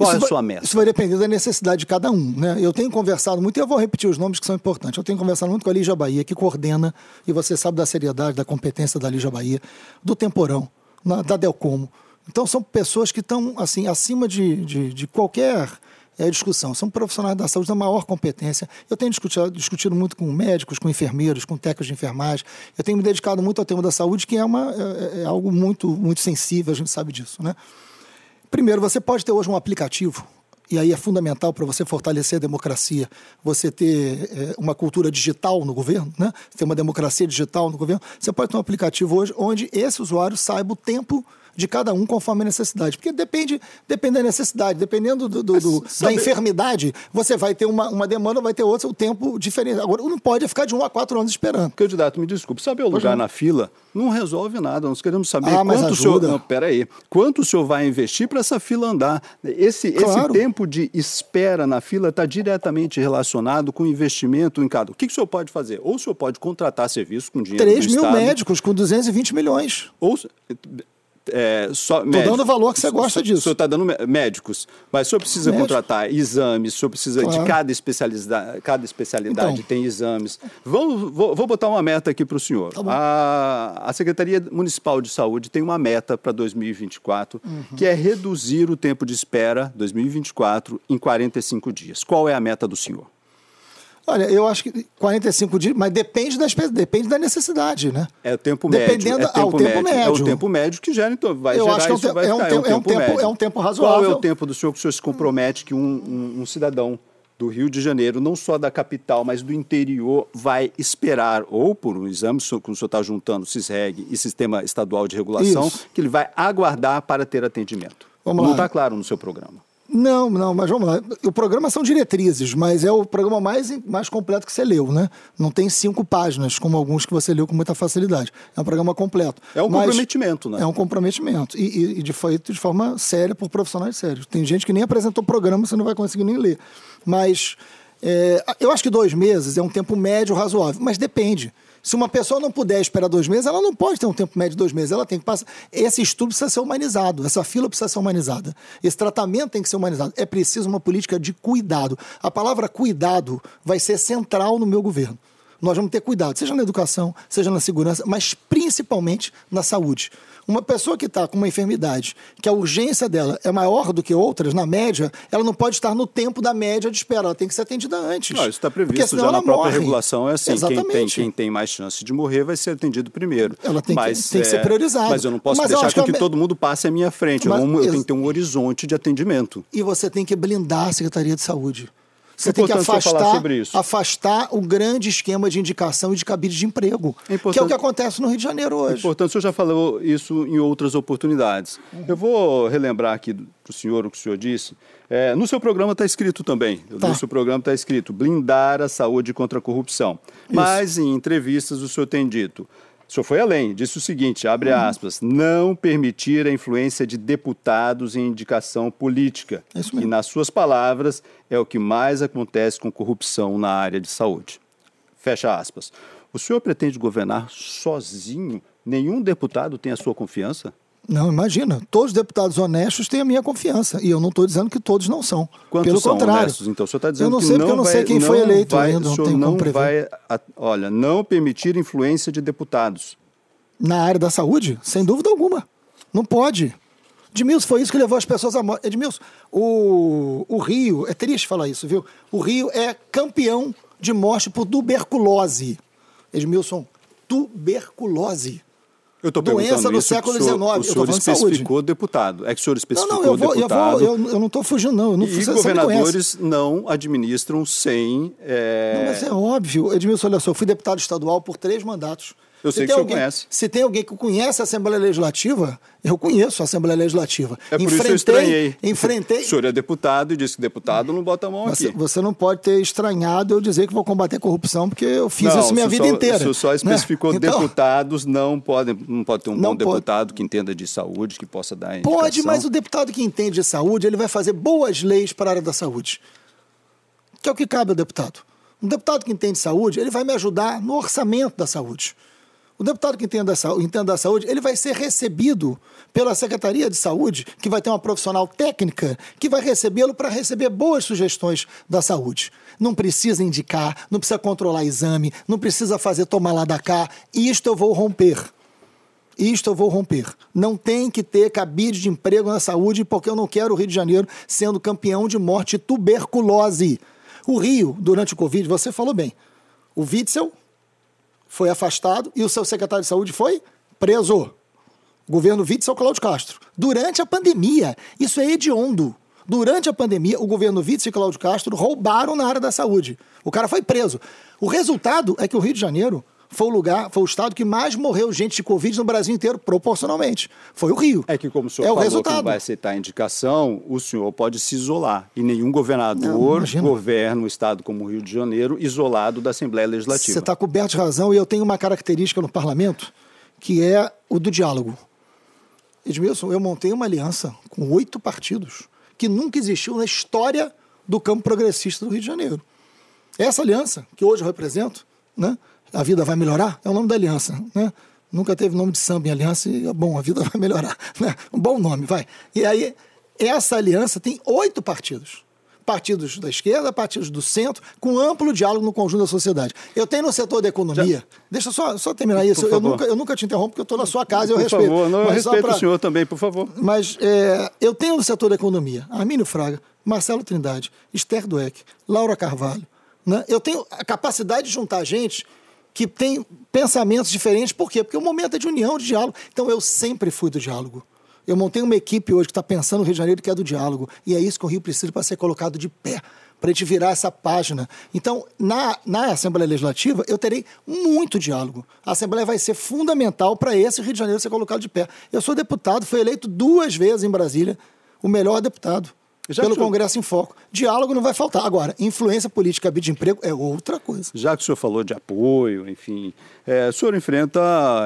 Qual isso é a sua meta? Isso vai depender da necessidade de cada um. Né? Eu tenho conversado muito, e eu vou repetir os nomes que são importantes. Eu tenho conversado muito com a Lígia Bahia, que coordena, e você sabe da seriedade, da competência da Lígia Bahia, do Temporão, na, da Delcomo. Então, são pessoas que estão assim, acima de, de, de qualquer é, discussão. São profissionais da saúde da maior competência. Eu tenho discutido, discutido, muito com médicos, com enfermeiros, com técnicos de enfermagem. Eu tenho me dedicado muito ao tema da saúde, que é, uma, é, é algo muito, muito sensível, a gente sabe disso. Né? Primeiro, você pode ter hoje um aplicativo, e aí é fundamental para você fortalecer a democracia, você ter é, uma cultura digital no governo, né? ter uma democracia digital no governo. Você pode ter um aplicativo hoje onde esse usuário saiba o tempo de cada um conforme a necessidade. Porque depende, depende da necessidade, dependendo do, do, do da enfermidade, você vai ter uma, uma demanda, vai ter outra, o tempo diferente. Agora, não pode ficar de um a quatro anos esperando. Candidato, me desculpe, saber o lugar na fila não resolve nada. Nós queremos saber ah, quanto o senhor. Não, peraí. Quanto o senhor vai investir para essa fila andar? Esse, claro. esse tempo de espera na fila está diretamente relacionado com investimento em cada. O que, que o senhor pode fazer? Ou o senhor pode contratar serviço com dinheiro. 3 mil Estado, médicos com 220 milhões. Ou é, só Estou dando valor que você gosta disso. O senhor está dando médicos, mas o senhor precisa Médico. contratar exames, o senhor precisa claro. de cada especialidade, cada especialidade então. tem exames. Vou, vou, vou, botar uma meta aqui para o senhor. Tá a, a, Secretaria Municipal de Saúde tem uma meta para 2024, uhum. que é reduzir o tempo de espera 2024 em 45 dias. Qual é a meta do senhor? Olha, eu acho que 45 dias, mas depende, das, depende da necessidade, né? É o tempo Dependendo, médio. É, tempo, tempo médio. médio. É o tempo médio que gera, então vai eu gerar acho que é um, isso, vai é um, tempo, é, um tempo, tempo é um tempo razoável. Qual é o tempo do senhor que o senhor se compromete que um, um, um cidadão do Rio de Janeiro, não só da capital, mas do interior, vai esperar, ou por um exame, como o senhor está juntando CISREG e Sistema Estadual de Regulação, Isso. que ele vai aguardar para ter atendimento. Vamos não está claro no seu programa. Não, não, mas vamos lá. O programa são diretrizes, mas é o programa mais, mais completo que você leu, né? Não tem cinco páginas, como alguns que você leu com muita facilidade. É um programa completo. É um mas comprometimento, né? É um comprometimento. E, e, e de feito de forma séria por profissionais sérios. Tem gente que nem apresentou programa, você não vai conseguir nem ler. Mas é, eu acho que dois meses é um tempo médio razoável, mas depende. Se uma pessoa não puder esperar dois meses, ela não pode ter um tempo médio de dois meses. Ela tem que passar. Esse estudo precisa ser humanizado, essa fila precisa ser humanizada. Esse tratamento tem que ser humanizado. É preciso uma política de cuidado. A palavra cuidado vai ser central no meu governo. Nós vamos ter cuidado, seja na educação, seja na segurança, mas principalmente na saúde. Uma pessoa que está com uma enfermidade, que a urgência dela é maior do que outras, na média, ela não pode estar no tempo da média de espera, ela tem que ser atendida antes. Não, isso está previsto já na própria morre. regulação, é assim, quem tem, quem tem, mais chance de morrer vai ser atendido primeiro. Ela tem, mas, que, tem é, que ser priorizada. Mas eu não posso mas deixar que, que todo mundo passe à minha frente, mas, eu, eu tenho que ter um horizonte de atendimento. E você tem que blindar a Secretaria de Saúde. Você tem que afastar, afastar o grande esquema de indicação e de cabide de emprego, é que é o que acontece no Rio de Janeiro hoje. É importante, o senhor já falou isso em outras oportunidades. Uhum. Eu vou relembrar aqui para o senhor o que o senhor disse. É, no seu programa está escrito também, tá. no seu programa está escrito blindar a saúde contra a corrupção. Isso. Mas em entrevistas o senhor tem dito o senhor foi além, disse o seguinte, abre uhum. aspas, não permitir a influência de deputados em indicação política. É isso mesmo. E, nas suas palavras, é o que mais acontece com corrupção na área de saúde. Fecha aspas. O senhor pretende governar sozinho? Nenhum deputado tem a sua confiança? Não, imagina. Todos os deputados honestos têm a minha confiança. E eu não estou dizendo que todos não são. Quantos Pelo são contrário. honestos? Então, o senhor está dizendo eu não que sei, não porque eu não vai, sei quem foi eleito vai, ainda. Não, tem não vai, olha, não permitir influência de deputados. Na área da saúde? Sem dúvida alguma. Não pode. Edmilson, foi isso que levou as pessoas à morte. Edmilson, o, o Rio, é triste falar isso, viu? O Rio é campeão de morte por tuberculose. Edmilson, tuberculose. Eu estou Doença do século XIX. O senhor especificou saúde. deputado. É que o senhor especificou não, não, eu vou, deputado. Eu, vou, eu, eu não estou fugindo, não. Eu não, e governadores não administram sem. É... Não, mas é óbvio. Edmilson, olha só, eu fui deputado estadual por três mandatos. Eu sei que o senhor conhece. Se tem alguém que conhece a Assembleia Legislativa, eu conheço a Assembleia Legislativa. É por enfrentei, isso eu estranhei. Enfrentei. O senhor é deputado e disse que deputado não bota a mão você, aqui. Você não pode ter estranhado eu dizer que vou combater a corrupção, porque eu fiz não, isso minha vida só, inteira. O senhor só especificou né? então, deputados não podem, não pode ter um bom deputado pode. que entenda de saúde, que possa dar indicação. Pode, mas o deputado que entende de saúde, ele vai fazer boas leis para a área da saúde. Que é o que cabe ao deputado. Um deputado que entende de saúde, ele vai me ajudar no orçamento da saúde. O deputado que entenda da, da saúde, ele vai ser recebido pela Secretaria de Saúde, que vai ter uma profissional técnica, que vai recebê-lo para receber boas sugestões da saúde. Não precisa indicar, não precisa controlar exame, não precisa fazer tomar lá da cá. Isto eu vou romper. Isto eu vou romper. Não tem que ter cabide de emprego na saúde, porque eu não quero o Rio de Janeiro sendo campeão de morte tuberculose. O Rio, durante o Covid, você falou bem. O Witzel foi afastado e o seu secretário de saúde foi preso. Governo Witzel Cláudio Castro. Durante a pandemia, isso é hediondo. Durante a pandemia, o governo Witzel e Cláudio Castro roubaram na área da saúde. O cara foi preso. O resultado é que o Rio de Janeiro foi o lugar, foi o estado que mais morreu gente de Covid no Brasil inteiro, proporcionalmente. Foi o Rio. É que, como o senhor é falou o resultado. não vai aceitar a indicação, o senhor pode se isolar. E nenhum governador não, governa um estado como o Rio de Janeiro isolado da Assembleia Legislativa. Você está coberto de razão e eu tenho uma característica no parlamento que é o do diálogo. Edmilson, eu montei uma aliança com oito partidos que nunca existiu na história do campo progressista do Rio de Janeiro. Essa aliança, que hoje eu represento, né, a vida vai melhorar, é o nome da aliança, né? Nunca teve nome de samba em aliança e, bom, a vida vai melhorar, né? Um bom nome, vai. E aí, essa aliança tem oito partidos. Partidos da esquerda, partidos do centro, com amplo diálogo no conjunto da sociedade. Eu tenho no setor da economia. Já... Deixa só, só terminar isso. Eu nunca, eu nunca te interrompo, porque eu estou na sua casa e eu por respeito. Por favor, não, eu respeito pra... o senhor também, por favor. Mas é, eu tenho no setor da economia Armínio Fraga, Marcelo Trindade, Esther Dueck, Laura Carvalho. Né? Eu tenho a capacidade de juntar gente que tem pensamentos diferentes. Por quê? Porque o momento é de união, de diálogo. Então eu sempre fui do diálogo. Eu montei uma equipe hoje que está pensando no Rio de Janeiro que é do diálogo. E é isso que o Rio precisa para ser colocado de pé, para a gente virar essa página. Então, na, na Assembleia Legislativa, eu terei muito diálogo. A Assembleia vai ser fundamental para esse Rio de Janeiro ser colocado de pé. Eu sou deputado, fui eleito duas vezes em Brasília, o melhor deputado. Pelo Congresso em Foco. Diálogo não vai faltar. Agora, influência política de emprego é outra coisa. Já que o senhor falou de apoio, enfim, é, o senhor enfrenta,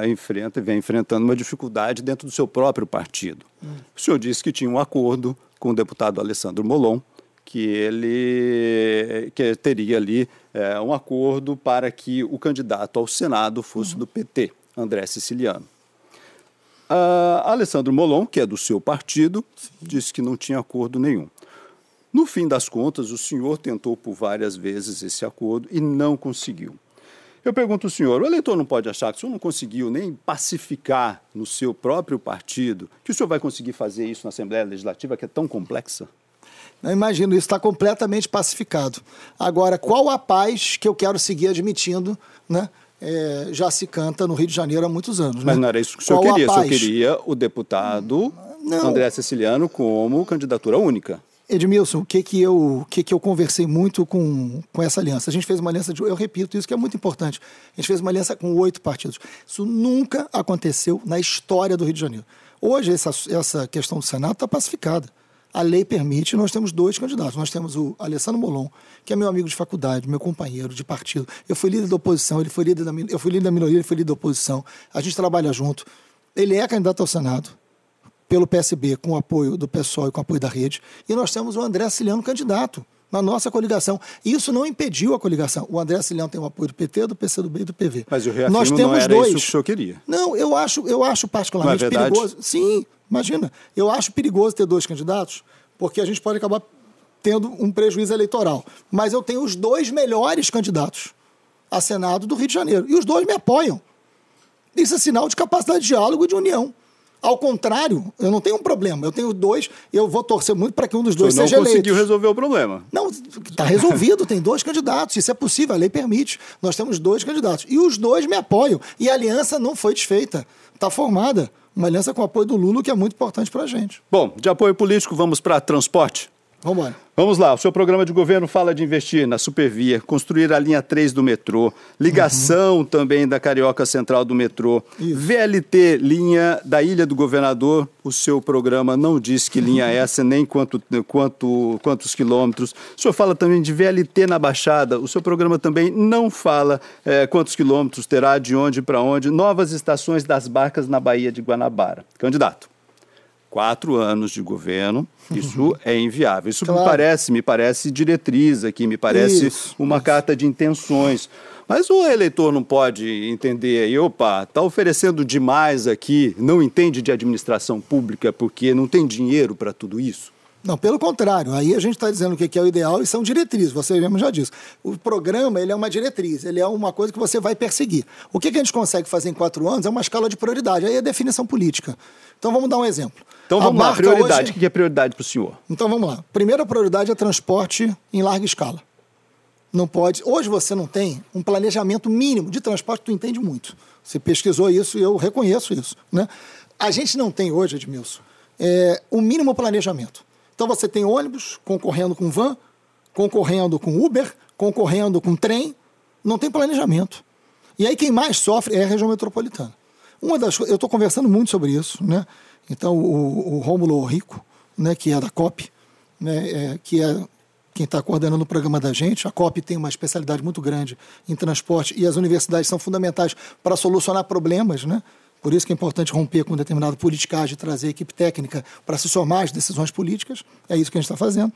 enfrenta e vem enfrentando uma dificuldade dentro do seu próprio partido. Hum. O senhor disse que tinha um acordo com o deputado Alessandro Molon, que ele que teria ali é, um acordo para que o candidato ao Senado fosse uhum. do PT, André Siciliano. Uh, Alessandro Molon, que é do seu partido, Sim. disse que não tinha acordo nenhum. No fim das contas, o senhor tentou por várias vezes esse acordo e não conseguiu. Eu pergunto ao senhor, o eleitor não pode achar que o senhor não conseguiu nem pacificar no seu próprio partido, que o senhor vai conseguir fazer isso na Assembleia Legislativa, que é tão complexa? Eu imagino, isso está completamente pacificado. Agora, qual a paz que eu quero seguir admitindo, né? É, já se canta no Rio de Janeiro há muitos anos. Mas né? não era isso que o senhor qual queria, o senhor queria o deputado não. André Ceciliano como candidatura única. Edmilson, o que que eu, o que que eu conversei muito com, com essa aliança? A gente fez uma aliança de, eu repito isso que é muito importante. A gente fez uma aliança com oito partidos. Isso nunca aconteceu na história do Rio de Janeiro. Hoje essa, essa questão do Senado está pacificada. A lei permite, nós temos dois candidatos. Nós temos o Alessandro Molon, que é meu amigo de faculdade, meu companheiro de partido. Eu fui líder da oposição, ele foi líder da, eu fui líder da minoria, ele foi líder da oposição. A gente trabalha junto. Ele é candidato ao Senado pelo PSB, com o apoio do PSOL e com o apoio da rede. E nós temos o André Siciliano candidato na nossa coligação. Isso não impediu a coligação. O André Siciliano tem o apoio do PT, do PCdoB e do PV. Mas o reafirmo nós temos não era dois. isso que o senhor queria. Não, eu acho, eu acho particularmente é perigoso. Sim, imagina. Eu acho perigoso ter dois candidatos, porque a gente pode acabar tendo um prejuízo eleitoral. Mas eu tenho os dois melhores candidatos a Senado do Rio de Janeiro. E os dois me apoiam. Isso é sinal de capacidade de diálogo e de união. Ao contrário, eu não tenho um problema. Eu tenho dois, eu vou torcer muito para que um dos dois não seja eleito. conseguiu resolver o problema. Não, está resolvido, tem dois candidatos. Isso é possível, a lei permite. Nós temos dois candidatos. E os dois me apoiam. E a aliança não foi desfeita. Está formada. Uma aliança com o apoio do Lula, que é muito importante para a gente. Bom, de apoio político, vamos para transporte. Vamos embora. Vamos lá, o seu programa de governo fala de investir na Supervia, construir a linha 3 do metrô, ligação uhum. também da Carioca Central do metrô, Isso. VLT, linha da Ilha do Governador. O seu programa não diz que linha é essa, nem quanto, quanto, quantos quilômetros. O senhor fala também de VLT na Baixada. O seu programa também não fala é, quantos quilômetros terá, de onde para onde. Novas estações das barcas na Baía de Guanabara. Candidato quatro anos de governo, isso é inviável. Isso claro. me parece, me parece diretriz aqui, me parece isso, uma isso. carta de intenções. Mas o eleitor não pode entender aí, opa, está oferecendo demais aqui, não entende de administração pública porque não tem dinheiro para tudo isso? Não, pelo contrário. Aí a gente está dizendo o que é o ideal e são diretrizes, você mesmo já disse. O programa ele é uma diretriz, ele é uma coisa que você vai perseguir. O que, que a gente consegue fazer em quatro anos é uma escala de prioridade, aí é definição política. Então vamos dar um exemplo. Então vamos lá, prioridade. Hoje... O que é prioridade para o senhor? Então vamos lá. Primeira prioridade é transporte em larga escala. Não pode. Hoje você não tem um planejamento mínimo de transporte, tu entende muito. Você pesquisou isso e eu reconheço isso. Né? A gente não tem hoje, Edmilson, é, o mínimo planejamento. Então você tem ônibus concorrendo com van, concorrendo com Uber, concorrendo com trem, não tem planejamento. E aí quem mais sofre é a região metropolitana. Uma das eu estou conversando muito sobre isso, né? Então o, o Rômulo Rico, né, que é da COP, né, é, que é quem está coordenando o programa da gente. A COP tem uma especialidade muito grande em transporte e as universidades são fundamentais para solucionar problemas, né? Por isso que é importante romper com determinada politicagem, trazer equipe técnica para se somar às decisões políticas. É isso que a gente está fazendo.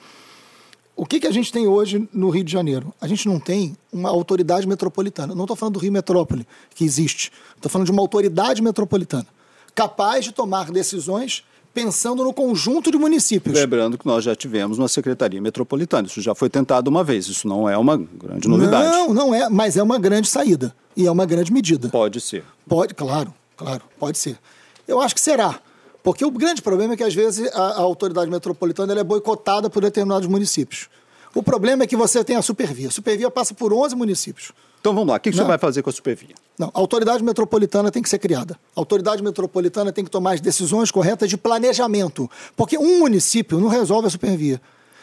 O que, que a gente tem hoje no Rio de Janeiro? A gente não tem uma autoridade metropolitana. Não estou falando do Rio Metrópole, que existe. Estou falando de uma autoridade metropolitana capaz de tomar decisões pensando no conjunto de municípios. Lembrando que nós já tivemos uma secretaria metropolitana. Isso já foi tentado uma vez. Isso não é uma grande novidade. Não, não é, mas é uma grande saída. E é uma grande medida. Pode ser. Pode, claro. Claro, pode ser. Eu acho que será. Porque o grande problema é que, às vezes, a, a autoridade metropolitana é boicotada por determinados municípios. O problema é que você tem a Supervia. A Supervia passa por 11 municípios. Então vamos lá, o que, que você vai fazer com a Supervia? Não, a autoridade metropolitana tem que ser criada. A autoridade metropolitana tem que tomar as decisões corretas de planejamento. Porque um município não resolve a Supervia.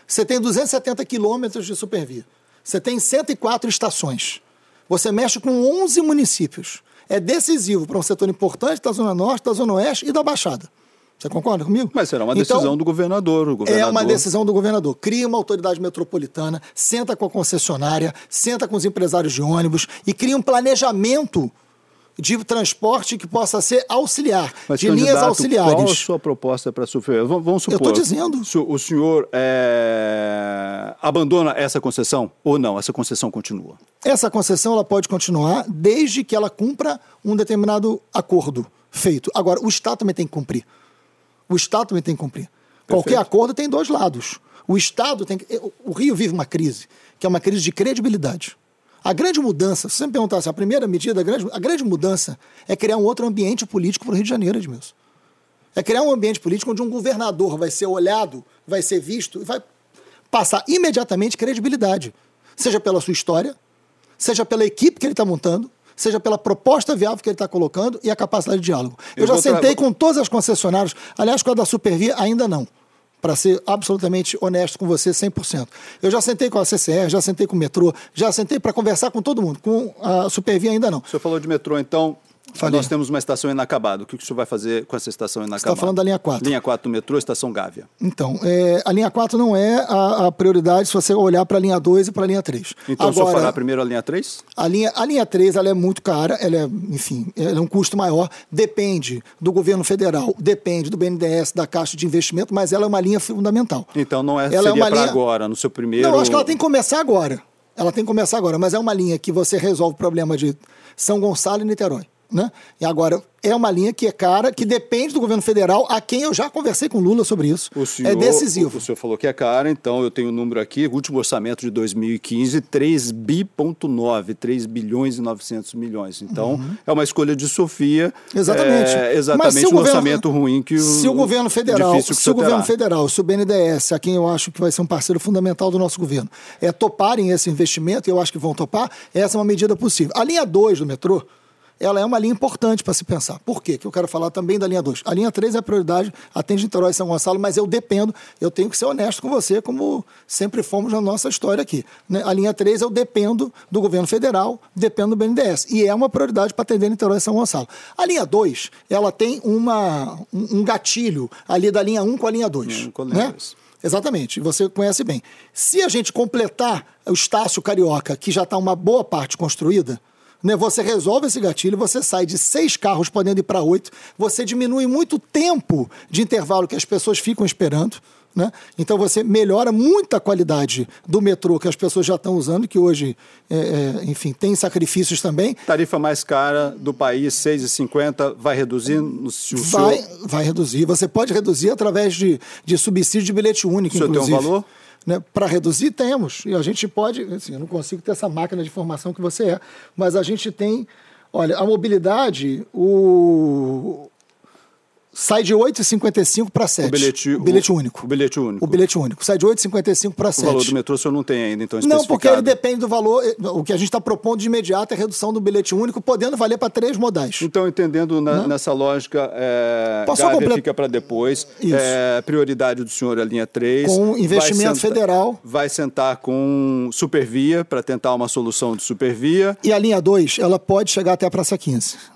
Você tem 270 quilômetros de Supervia. Você tem 104 estações. Você mexe com 11 municípios é decisivo para um setor importante da Zona Norte, da Zona Oeste e da Baixada. Você concorda comigo? Mas será uma então, decisão então, do governador, governador. É uma decisão do governador. Cria uma autoridade metropolitana, senta com a concessionária, senta com os empresários de ônibus e cria um planejamento de transporte que possa ser auxiliar, Mas, de linhas auxiliares. Qual a sua proposta para sofrer? Vamos supor. Eu estou dizendo. O senhor é, abandona essa concessão ou não? Essa concessão continua? Essa concessão ela pode continuar desde que ela cumpra um determinado acordo feito. Agora, o Estado também tem que cumprir. O Estado também tem que cumprir. Perfeito. Qualquer acordo tem dois lados. O Estado tem que. O Rio vive uma crise, que é uma crise de credibilidade. A grande mudança, se você me perguntasse, assim, a primeira medida, a grande, a grande mudança é criar um outro ambiente político para o Rio de Janeiro, Edmilson. É criar um ambiente político onde um governador vai ser olhado, vai ser visto e vai passar imediatamente credibilidade. Seja pela sua história, seja pela equipe que ele está montando, seja pela proposta viável que ele está colocando e a capacidade de diálogo. Eu, Eu já sentei tra... com todas as concessionárias, aliás, com a da Supervia ainda não para ser absolutamente honesto com você 100%. Eu já sentei com a CCR, já sentei com o metrô, já sentei para conversar com todo mundo, com a Supervia ainda não. O senhor falou de metrô, então Falei. Nós temos uma estação inacabada. O que o senhor vai fazer com essa estação inacabada? Você está falando da linha 4. Linha 4 do metrô, estação Gávea. Então, é, a linha 4 não é a, a, prioridade se você olhar para a linha 2 e para a linha 3. Então, Agora, o senhor fará primeiro a linha 3? A linha, a linha 3 ela é muito cara, ela é, enfim, ela é um custo maior, depende do governo federal, depende do BNDES, da Caixa de Investimento, mas ela é uma linha fundamental. Então, não é, ela é seria é para linha... agora, no seu primeiro... Não, acho que ela tem que começar agora. Ela tem que começar agora, mas é uma linha que você resolve o problema de São Gonçalo e Niterói. Né? E agora, é uma linha que é cara, que depende do governo federal, a quem eu já conversei com Lula sobre isso. Senhor, é decisivo. O, o senhor falou que é cara, então eu tenho o um número aqui, último orçamento de 2015, 3 bi.9, 3 bilhões e 900 milhões. Então, uhum. é uma escolha de Sofia. Exatamente. É, exatamente um governo, orçamento ruim que o Se o governo federal, se o governo federal, se o BNDES, a quem eu acho que vai ser um parceiro fundamental do nosso governo, é toparem esse investimento, e eu acho que vão topar, essa é uma medida possível. A linha 2 do metrô, ela é uma linha importante para se pensar. Por quê? Que eu quero falar também da linha 2. A linha 3 é a prioridade, atende Niterói e São Gonçalo, mas eu dependo, eu tenho que ser honesto com você, como sempre fomos na nossa história aqui. Né? A linha 3 eu dependo do governo federal, dependo do BNDES. E é uma prioridade para atender Niterói e São Gonçalo. A linha 2, ela tem uma, um gatilho ali da linha 1 com a linha 2. Hum, né? Exatamente, você conhece bem. Se a gente completar o Estácio Carioca, que já está uma boa parte construída, né? Você resolve esse gatilho, você sai de seis carros podendo ir para oito, você diminui muito o tempo de intervalo que as pessoas ficam esperando. Né? Então você melhora muito a qualidade do metrô que as pessoas já estão usando, que hoje, é, é, enfim, tem sacrifícios também. Tarifa mais cara do país, 6,50, vai reduzir? No, vai, senhor... vai reduzir. Você pode reduzir através de, de subsídio de bilhete único, o inclusive. tem um valor? Né? Para reduzir, temos. E a gente pode, assim, eu não consigo ter essa máquina de informação que você é, mas a gente tem. Olha, a mobilidade, o, sai de 8,55 para 7. O bilhete, o bilhete único. O bilhete único. O bilhete único. Sai de 8,55 para 7. O valor do metrô o senhor não tem ainda, então Não, porque ele depende do valor. O que a gente está propondo de imediato é redução do bilhete único, podendo valer para três modais. Então, entendendo na, nessa lógica, é, Posso Gávea fica para depois. Isso. É, prioridade do senhor é a linha 3. Com investimento senta, federal. Vai sentar com Supervia para tentar uma solução de Supervia. E a linha 2, ela pode chegar até a Praça 15.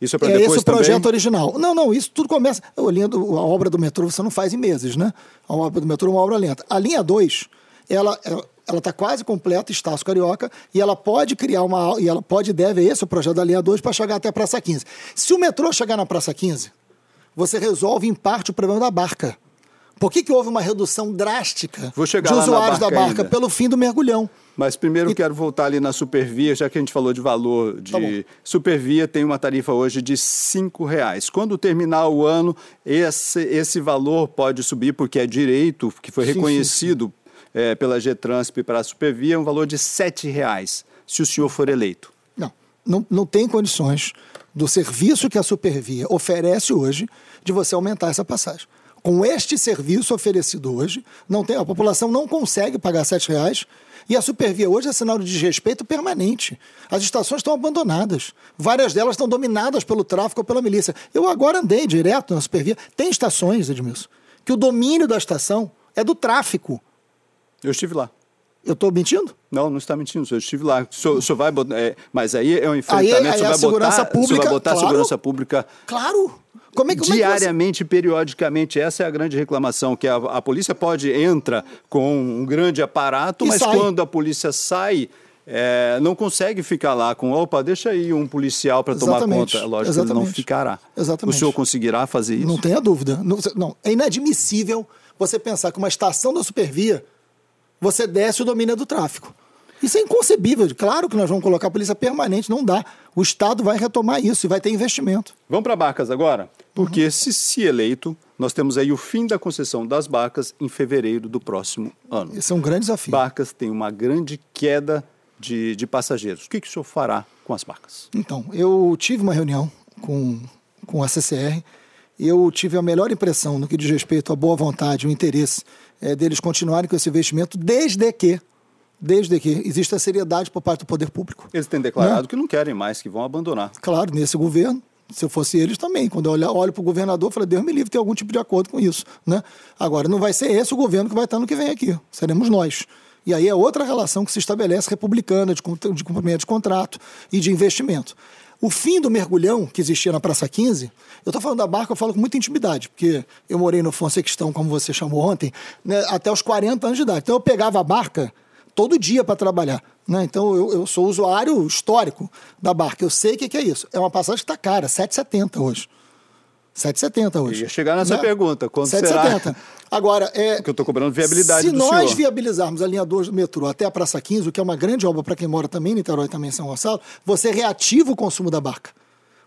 Isso é para é depois esse o projeto original. Não, não, isso tudo começa. A, linha do, a obra do metrô você não faz em meses, né? A obra do metrô é uma obra lenta. A linha 2, ela ela está quase completa, Estácio Carioca, e ela pode criar uma. E ela pode deve, esse é o projeto da linha 2, para chegar até a Praça 15. Se o metrô chegar na Praça 15, você resolve em parte o problema da barca. Por que, que houve uma redução drástica de usuários barca da barca? Ainda. Pelo fim do mergulhão. Mas primeiro e... quero voltar ali na Supervia, já que a gente falou de valor de tá Supervia, tem uma tarifa hoje de R$ reais. Quando terminar o ano, esse, esse valor pode subir, porque é direito que foi sim, reconhecido sim, sim. É, pela Getransp para a Supervia, um valor de R$ reais, se o senhor for eleito. Não, não, não tem condições do serviço que a Supervia oferece hoje de você aumentar essa passagem com este serviço oferecido hoje, não tem, a população não consegue pagar R$ reais e a Supervia hoje é sinal de desrespeito permanente. As estações estão abandonadas. Várias delas estão dominadas pelo tráfico ou pela milícia. Eu agora andei direto na Supervia. Tem estações, Edmilson, que o domínio da estação é do tráfico. Eu estive lá. Eu estou mentindo? Não, não está mentindo. Eu estive lá. O senhor, vai botar, é, mas aí é um enfrentamento. Aí, aí a vai segurança botar, pública. vai botar claro, segurança pública. Claro. Como é, como diariamente, é você... periodicamente, essa é a grande reclamação, que a, a polícia pode entra com um grande aparato, e mas sai. quando a polícia sai, é, não consegue ficar lá com, opa, deixa aí um policial para tomar conta. Lógico Exatamente. que ele não ficará. Exatamente. O senhor conseguirá fazer isso? Não tenha dúvida. Não, não, é inadmissível você pensar que uma estação da Supervia você desce o domínio do tráfico. Isso é inconcebível. Claro que nós vamos colocar a polícia permanente, não dá. O Estado vai retomar isso e vai ter investimento. Vamos para Barcas agora? Porque uhum. se, se eleito, nós temos aí o fim da concessão das barcas em fevereiro do próximo ano. Esse é um grande desafio. Barcas tem uma grande queda de, de passageiros. O que, que o senhor fará com as barcas? Então, eu tive uma reunião com, com a CCR eu tive a melhor impressão no que diz respeito à boa vontade, o interesse é, deles continuarem com esse investimento, desde que desde que exista seriedade por parte do poder público. Eles têm declarado né? que não querem mais, que vão abandonar. Claro, nesse governo. Se eu fosse eles também. Quando eu olho, para o governador, falo, Deus me livre, tem algum tipo de acordo com isso. Né? Agora, não vai ser esse o governo que vai estar no que vem aqui. Seremos nós. E aí é outra relação que se estabelece republicana, de, de cumprimento de contrato e de investimento. O fim do mergulhão que existia na Praça 15, eu estou falando da barca, eu falo com muita intimidade, porque eu morei no Fonsequistão, como você chamou ontem, né, até os 40 anos de idade. Então eu pegava a barca todo dia para trabalhar. Né? Então eu, eu, sou usuário histórico da barca. Eu sei o que, que é isso. É uma passagem que está cara, 7,70 hoje. 7,70 hoje. Ia chegar nessa né? pergunta. Quando 7,70. será? Agora, é, Porque eu estou cobrando viabilidade Se nós senhor. viabilizarmos a linha 2 do metrô até a Praça 15, o que é uma grande obra para quem mora também em Niterói também em São Gonçalo, você reativa o consumo da barca.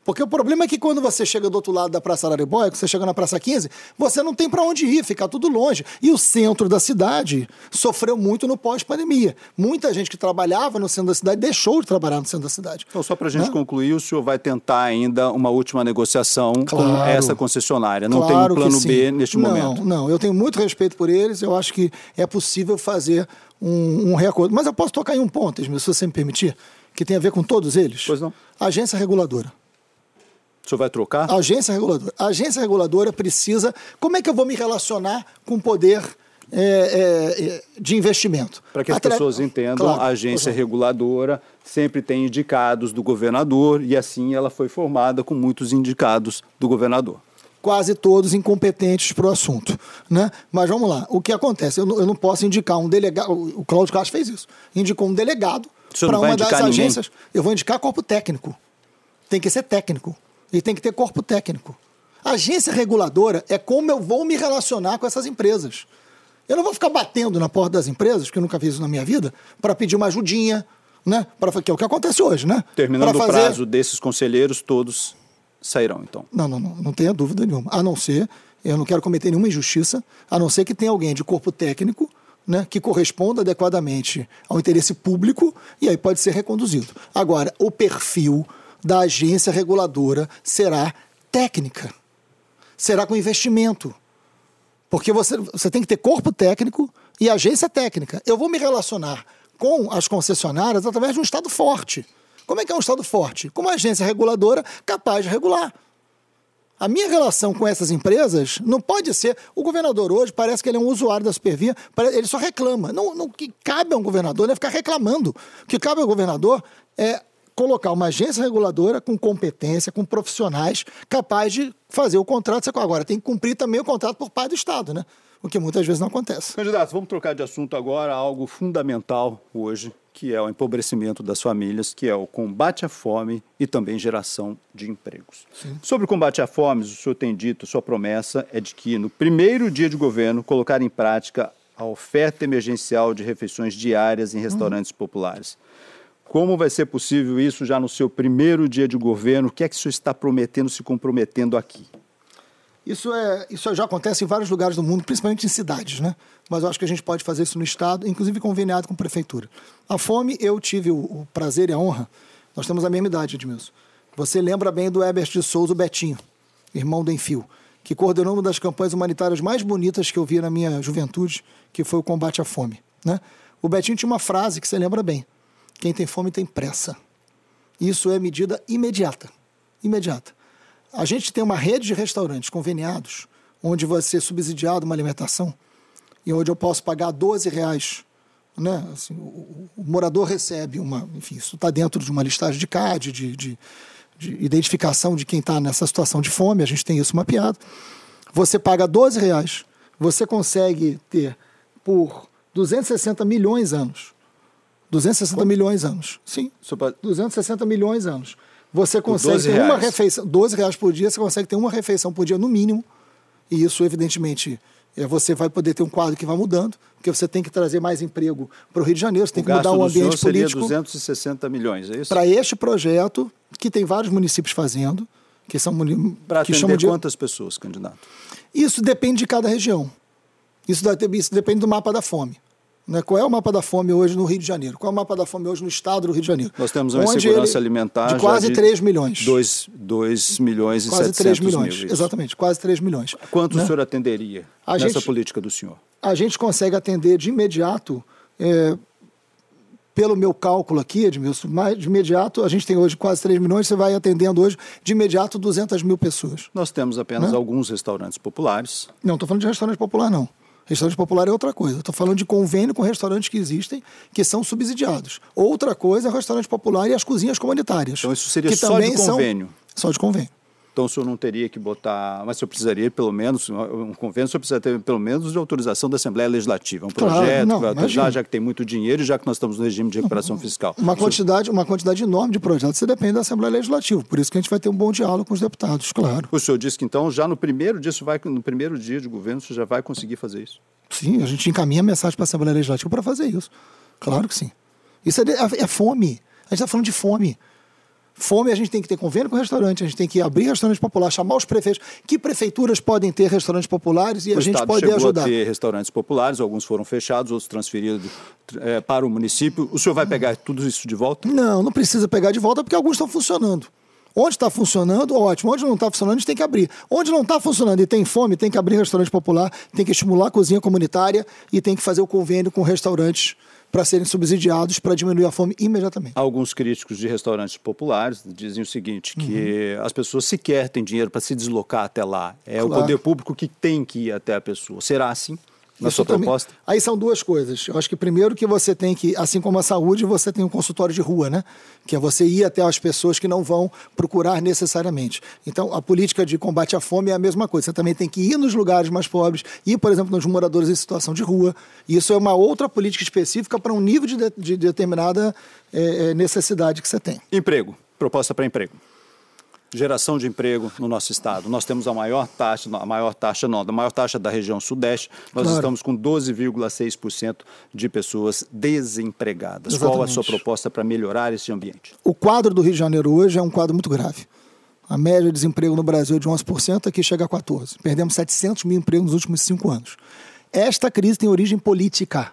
Porque o problema é que quando você chega do outro lado da Praça Araribóia, que você chega na Praça 15, você não tem para onde ir, fica tudo longe. E o centro da cidade sofreu muito no pós-pandemia. Muita gente que trabalhava no centro da cidade deixou de trabalhar no centro da cidade. Então, só para a gente né? concluir, o senhor vai tentar ainda uma última negociação claro, com essa concessionária. Não claro tem um plano B neste não, momento. Não, eu tenho muito respeito por eles. Eu acho que é possível fazer um, um reacordo. Mas eu posso tocar em um ponto, se você me permitir, que tem a ver com todos eles. Pois não. Agência reguladora. O senhor vai trocar? A agência reguladora. A agência reguladora precisa. Como é que eu vou me relacionar com o poder é, é, é de investimento? Para que as Atra... pessoas entendam, claro, a agência reguladora sempre tem indicados do governador e assim ela foi formada com muitos indicados do governador. Quase todos incompetentes para o assunto. Né? Mas vamos lá, o que acontece? Eu não, eu não posso indicar um delegado. O Cláudio Castro fez isso. Indicou um delegado para uma das agências. Ninguém? Eu vou indicar corpo técnico. Tem que ser técnico. E tem que ter corpo técnico. A agência reguladora é como eu vou me relacionar com essas empresas. Eu não vou ficar batendo na porta das empresas, que eu nunca fiz isso na minha vida, para pedir uma ajudinha, né? Pra, que é o que acontece hoje, né? Terminando fazer... o prazo desses conselheiros, todos sairão, então. Não, não, não, não tenha dúvida nenhuma. A não ser, eu não quero cometer nenhuma injustiça, a não ser que tenha alguém de corpo técnico né, que corresponda adequadamente ao interesse público e aí pode ser reconduzido. Agora, o perfil da agência reguladora será técnica, será com investimento. Porque você, você tem que ter corpo técnico e agência técnica. Eu vou me relacionar com as concessionárias através de um Estado forte. Como é que é um Estado forte? Com uma agência reguladora capaz de regular. A minha relação com essas empresas não pode ser. O governador hoje parece que ele é um usuário da Supervia, ele só reclama. Não, não, que cabe a um governador é ficar reclamando. O que cabe ao governador é colocar uma agência reguladora com competência, com profissionais capazes de fazer o contrato. Agora, tem que cumprir também o contrato por parte do Estado, né? O que muitas vezes não acontece. Candidato, vamos trocar de assunto agora, algo fundamental hoje, que é o empobrecimento das famílias, que é o combate à fome e também geração de empregos. Sim. Sobre o combate à fome, o senhor tem dito, sua promessa é de que no primeiro dia de governo colocar em prática a oferta emergencial de refeições diárias em restaurantes uhum. populares. Como vai ser possível isso já no seu primeiro dia de governo? O que é que o senhor está prometendo, se comprometendo aqui? Isso, é, isso já acontece em vários lugares do mundo, principalmente em cidades, né? Mas eu acho que a gente pode fazer isso no Estado, inclusive conveniado com a Prefeitura. A fome, eu tive o, o prazer e a honra, nós temos a mesma idade, Edmilson. Você lembra bem do Herbert de Souza, o Betinho, irmão do Enfio, que coordenou uma das campanhas humanitárias mais bonitas que eu vi na minha juventude, que foi o combate à fome. Né? O Betinho tinha uma frase que você lembra bem. Quem tem fome tem pressa. Isso é medida imediata. Imediata. A gente tem uma rede de restaurantes conveniados, onde você é subsidiado uma alimentação e onde eu posso pagar 12 reais. Né? Assim, o, o, morador recebe uma. Enfim, isso está dentro de uma listagem de CAD, de, de, de identificação de quem está nessa situação de fome, a gente tem isso mapeado. Você paga 12 reais, você consegue ter por 260 milhões anos 260 Como? milhões anos. Sim. Super... 260 milhões anos. Você consegue ter uma refeição. 12 reais por dia, você consegue ter uma refeição por dia no mínimo. E isso, evidentemente, é, você vai poder ter um quadro que vai mudando, porque você tem que trazer mais emprego para o Rio de Janeiro, você tem o que mudar o ambiente seria político. 260 milhões, é isso? Para este projeto, que tem vários municípios fazendo, que são Para que chamam de quantas pessoas, candidato? Isso depende de cada região. Isso, isso depende do mapa da fome. Né? Qual é o mapa da fome hoje no Rio de Janeiro? Qual é o mapa da fome hoje no estado do Rio de Janeiro? Nós temos uma insegurança alimentar de quase de 3 milhões. 2, 2 milhões e quase 3 milhões, mil, exatamente, quase 3 milhões. Quanto né? o senhor atenderia a nessa gente, política do senhor? A gente consegue atender de imediato, é, pelo meu cálculo aqui, Edmilson, mas de imediato, a gente tem hoje quase 3 milhões, você vai atendendo hoje de imediato 200 mil pessoas. Nós temos apenas né? alguns restaurantes populares. Não, estou falando de restaurante popular, não. Restaurante popular é outra coisa. Estou falando de convênio com restaurantes que existem, que são subsidiados. Outra coisa é o restaurante popular e as cozinhas comunitárias. Então isso seria só de convênio? São... Só de convênio. Então o senhor não teria que botar, mas o senhor precisaria pelo menos, um convênio, o senhor precisa ter pelo menos de autorização da Assembleia Legislativa. Um projeto claro, não, que vai autorizar, já que tem muito dinheiro, já que nós estamos no regime de recuperação fiscal. Uma quantidade, uma quantidade enorme de projetos, você depende da Assembleia Legislativa. Por isso que a gente vai ter um bom diálogo com os deputados, claro. O senhor disse que então, já no primeiro dia, vai, no primeiro dia de governo, o senhor já vai conseguir fazer isso? Sim, a gente encaminha a mensagem para a Assembleia Legislativa para fazer isso. Claro que sim. Isso é, é, é fome. A gente está falando de fome. Fome, a gente tem que ter convênio com o restaurante, a gente tem que abrir restaurante popular, chamar os prefeitos. Que prefeituras podem ter restaurantes populares e o a gente Estado pode chegou ajudar? a ter restaurantes populares, alguns foram fechados, outros transferidos é, para o município. O senhor vai pegar tudo isso de volta? Não, não precisa pegar de volta porque alguns estão funcionando. Onde está funcionando, ótimo. Onde não está funcionando, a gente tem que abrir. Onde não está funcionando e tem fome, tem que abrir restaurante popular, tem que estimular a cozinha comunitária e tem que fazer o convênio com restaurantes para serem subsidiados para diminuir a fome imediatamente. Alguns críticos de restaurantes populares dizem o seguinte, que uhum. as pessoas sequer têm dinheiro para se deslocar até lá. É claro. o poder público que tem que ir até a pessoa. Será assim? Na Isso sua também. proposta? Aí são duas coisas. Eu acho que primeiro que você tem que, assim como a saúde, você tem um consultório de rua, né? Que é você ir até as pessoas que não vão procurar necessariamente. Então, a política de combate à fome é a mesma coisa. Você também tem que ir nos lugares mais pobres, ir, por exemplo, nos moradores em situação de rua. Isso é uma outra política específica para um nível de, de, de determinada é, necessidade que você tem. Emprego. Proposta para emprego geração de emprego no nosso estado. Nós temos a maior taxa, a maior taxa não, a maior taxa da região sudeste. Nós claro. estamos com 12,6% de pessoas desempregadas. Exatamente. Qual a sua proposta para melhorar esse ambiente? O quadro do Rio de Janeiro hoje é um quadro muito grave. A média de desemprego no Brasil é de 11%, aqui chega a 14%. Perdemos 700 mil empregos nos últimos cinco anos. Esta crise tem origem política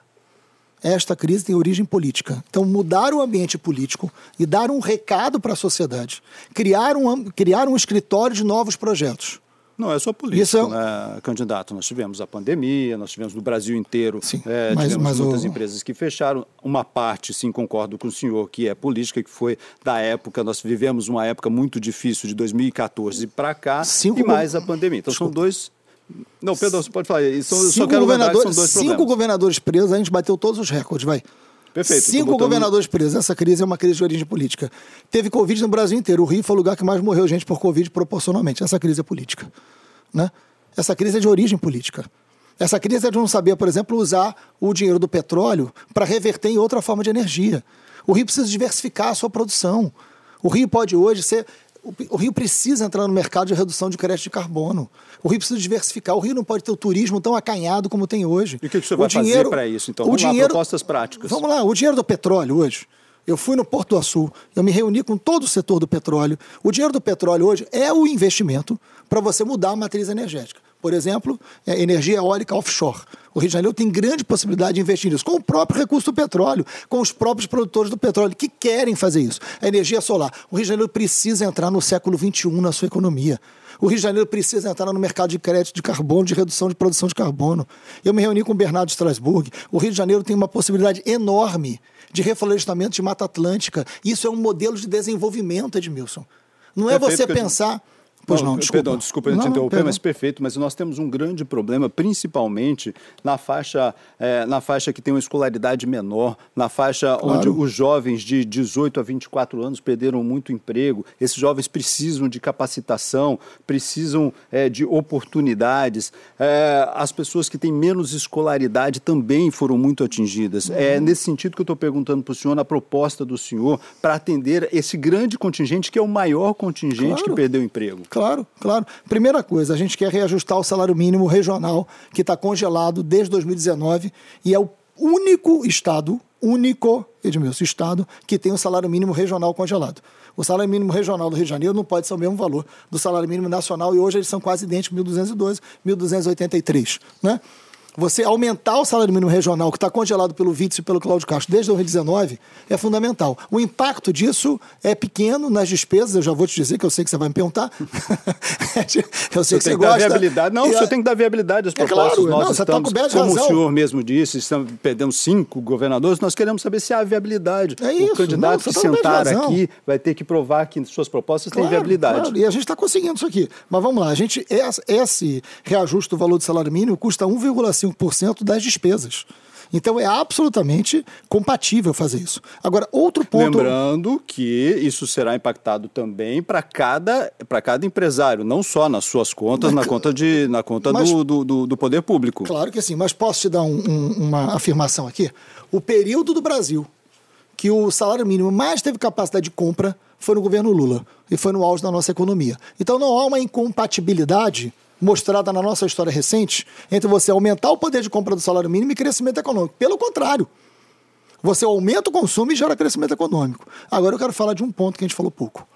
esta crise tem origem política. Então, mudar o ambiente político e dar um recado para a sociedade, criar um, criar um escritório de novos projetos. Não é só político, é... né, candidato. Nós tivemos a pandemia, nós tivemos no Brasil inteiro, sim, é, mas, tivemos mas muitas o... empresas que fecharam. Uma parte, sim, concordo com o senhor, que é política, que foi da época, nós vivemos uma época muito difícil, de 2014 para cá, Cinco... e mais a pandemia. Então Desculpa. são dois não, Pedro, você pode falar. Isso, só quero governadores, são dois cinco problemas. governadores presos, a gente bateu todos os recordes, vai. Perfeito. Cinco botando... governadores presos. Essa crise é uma crise de origem política. Teve Covid no Brasil inteiro. O Rio foi o lugar que mais morreu gente por Covid proporcionalmente. Essa crise é política. Né? Essa crise é de origem política. Essa crise é de não saber, por exemplo, usar o dinheiro do petróleo para reverter em outra forma de energia. O Rio precisa diversificar a sua produção. O Rio pode hoje ser o Rio precisa entrar no mercado de redução de crédito de carbono. O Rio precisa diversificar. O Rio não pode ter o turismo tão acanhado como tem hoje. E o que, você o vai dinheiro, fazer para isso? Então, vamos dinheiro, lá, propostas práticas. Vamos lá, o dinheiro do petróleo hoje. Eu fui no Porto do Sul, eu me reuni com todo o setor do petróleo. O dinheiro do petróleo hoje é o investimento para você mudar a matriz energética. Por exemplo, é energia eólica offshore. O Rio de Janeiro tem grande possibilidade de investir nisso, com o próprio recurso do petróleo, com os próprios produtores do petróleo que querem fazer isso. A energia solar. O Rio de Janeiro precisa entrar no século XXI na sua economia. O Rio de Janeiro precisa entrar no mercado de crédito de carbono, de redução de produção de carbono. Eu me reuni com o Bernardo Strasburg. O Rio de Janeiro tem uma possibilidade enorme de reflorestamento de Mata Atlântica. Isso é um modelo de desenvolvimento, Edmilson. Não é, é você pensar. Pois não, não desculpa. Perdão, desculpa não, interromper, não, mas perfeito. Mas nós temos um grande problema, principalmente na faixa, é, na faixa que tem uma escolaridade menor, na faixa claro. onde os jovens de 18 a 24 anos perderam muito emprego. Esses jovens precisam de capacitação, precisam é, de oportunidades. É, as pessoas que têm menos escolaridade também foram muito atingidas. Uhum. É nesse sentido que eu estou perguntando para o senhor, na proposta do senhor, para atender esse grande contingente, que é o maior contingente claro. que perdeu emprego. Claro, claro. Primeira coisa, a gente quer reajustar o salário mínimo regional, que está congelado desde 2019 e é o único estado, único, Edmilson, estado que tem o salário mínimo regional congelado. O salário mínimo regional do Rio de Janeiro não pode ser o mesmo valor do salário mínimo nacional e hoje eles são quase idênticos, 1.212, 1.283, né? Você aumentar o salário mínimo regional, que está congelado pelo Vítor e pelo Cláudio Castro desde 2019, é fundamental. O impacto disso é pequeno nas despesas, eu já vou te dizer, que eu sei que você vai me perguntar. eu sei que você gosta. Viabilidade. Não, e, você tem que dar viabilidade às é propostas. Claro, nós não, tá estamos, tá como razão. o senhor mesmo disse, estamos, perdemos cinco governadores, nós queremos saber se há viabilidade. É isso, o candidato não, que tá sentar aqui vai ter que provar que suas propostas claro, têm viabilidade. Claro, e a gente está conseguindo isso aqui. Mas vamos lá, a gente, esse reajuste do valor do salário mínimo custa 1,5 5% das despesas. Então é absolutamente compatível fazer isso. Agora, outro ponto. Lembrando que isso será impactado também para cada, cada empresário, não só nas suas contas, mas, na conta, de, na conta mas, do, do, do, poder público. Claro que sim, mas posso te dar um, um, uma afirmação aqui? O período do Brasil que o salário mínimo mais teve capacidade de compra foi no governo Lula e foi no auge da nossa economia. Então não há uma incompatibilidade mostrada na nossa história recente entre você aumentar o poder de compra do salário mínimo e crescimento econômico. Pelo contrário. Você aumenta o consumo e gera crescimento econômico. Agora eu quero falar de um ponto que a gente falou pouco.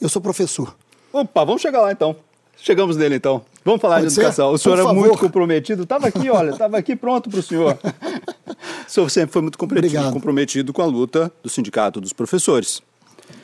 Eu sou professor. Opa, vamos chegar lá então. Chegamos nele então. Vamos falar Pode de educação. Ser? O senhor Por é favor. muito comprometido. Estava aqui, olha, estava aqui pronto para o senhor. o senhor sempre foi muito comprometido, comprometido com a luta do sindicato dos professores.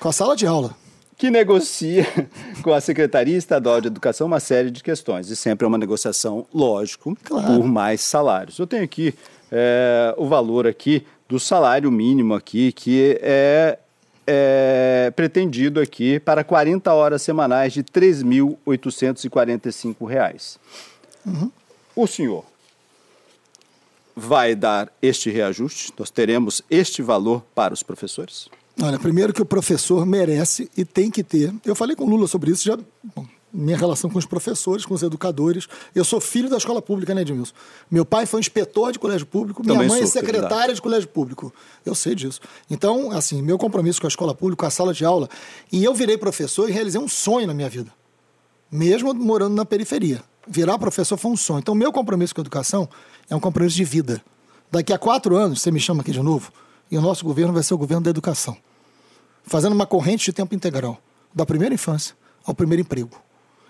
Com a sala de aula que negocia com a Secretaria Estadual de Educação uma série de questões. E sempre é uma negociação, lógico, claro. por mais salários. Eu tenho aqui é, o valor aqui do salário mínimo aqui, que é, é pretendido aqui para 40 horas semanais de R$ 3.845. Uhum. O senhor vai dar este reajuste? Nós teremos este valor para os professores? Olha, primeiro que o professor merece e tem que ter. Eu falei com o Lula sobre isso já. Bom, minha relação com os professores, com os educadores. Eu sou filho da escola pública, né, Edmilson? Meu pai foi inspetor de colégio público, minha Também mãe é secretária de colégio público. Eu sei disso. Então, assim, meu compromisso com a escola pública, com a sala de aula. E eu virei professor e realizei um sonho na minha vida. Mesmo morando na periferia. Virar professor foi um sonho. Então, meu compromisso com a educação é um compromisso de vida. Daqui a quatro anos, você me chama aqui de novo, e o nosso governo vai ser o governo da educação. Fazendo uma corrente de tempo integral, da primeira infância ao primeiro emprego.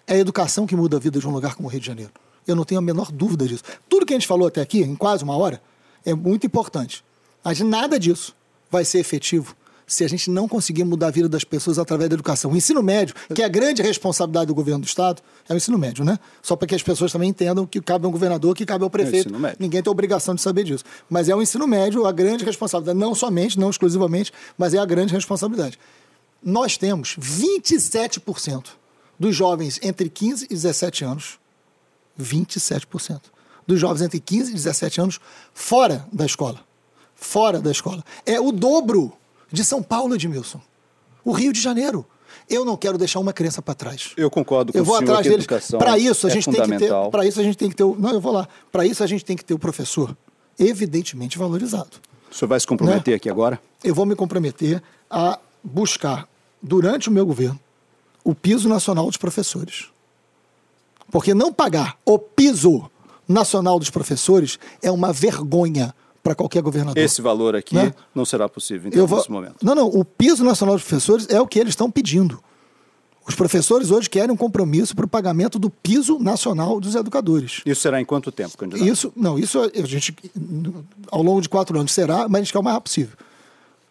É a educação que muda a vida de um lugar como o Rio de Janeiro. Eu não tenho a menor dúvida disso. Tudo que a gente falou até aqui, em quase uma hora, é muito importante. Mas nada disso vai ser efetivo se a gente não conseguir mudar a vida das pessoas através da educação. O ensino médio, que é a grande responsabilidade do governo do Estado, é o ensino médio, né? Só para que as pessoas também entendam que cabe ao governador, que cabe ao prefeito. É Ninguém tem obrigação de saber disso. Mas é o ensino médio a grande responsabilidade, não somente, não exclusivamente, mas é a grande responsabilidade. Nós temos 27% dos jovens entre 15 e 17 anos, 27% dos jovens entre 15 e 17 anos fora da escola. Fora da escola. É o dobro de São Paulo, Edmilson. O Rio de Janeiro. Eu não quero deixar uma criança para trás. Eu concordo com eu vou o senhor atrás deles. Para isso a é gente tem que ter, para isso a gente tem que ter, o, não, eu vou lá. Para isso a gente tem que ter o professor evidentemente valorizado. O senhor vai se comprometer né? aqui agora? Eu vou me comprometer a buscar durante o meu governo o piso nacional dos professores. Porque não pagar o piso nacional dos professores é uma vergonha para qualquer governador. Esse valor aqui né? não será possível, então, vou... nesse momento. Não, não. O piso nacional dos professores é o que eles estão pedindo. Os professores hoje querem um compromisso para o pagamento do piso nacional dos educadores. Isso será em quanto tempo, candidato? Isso, não, isso a gente, ao longo de quatro anos será, mas a gente quer o mais rápido possível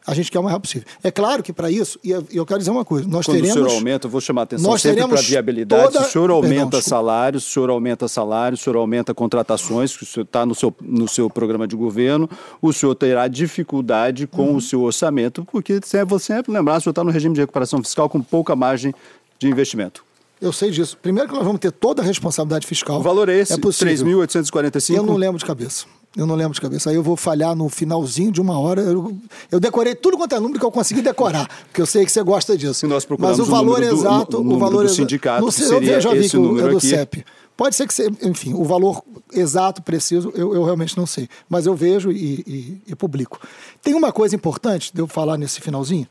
a gente quer o mais rápido possível. É claro que para isso, e eu quero dizer uma coisa, nós Quando teremos... o senhor aumenta, eu vou chamar a atenção nós sempre para a viabilidade, toda... se o senhor aumenta Perdão, salários, se o senhor aumenta salários, se o senhor aumenta contratações, que o senhor está no seu, no seu programa de governo, o senhor terá dificuldade com uhum. o seu orçamento, porque você sempre lembrar, o senhor está no regime de recuperação fiscal com pouca margem de investimento. Eu sei disso. Primeiro que nós vamos ter toda a responsabilidade fiscal. O valor é esse? É 3.845? Eu não lembro de cabeça. Eu não lembro de cabeça. Aí eu vou falhar no finalzinho de uma hora. Eu, eu decorei tudo quanto é número que eu consegui decorar, porque eu sei que você gosta disso. Nós procuramos Mas o valor o exato, do, o, o valor do sindicato, no, seria eu já vi que o, é do aqui. CEP. Pode ser que você, enfim, o valor exato, preciso, eu, eu realmente não sei. Mas eu vejo e, e, e, publico. Tem uma coisa importante de eu falar nesse finalzinho.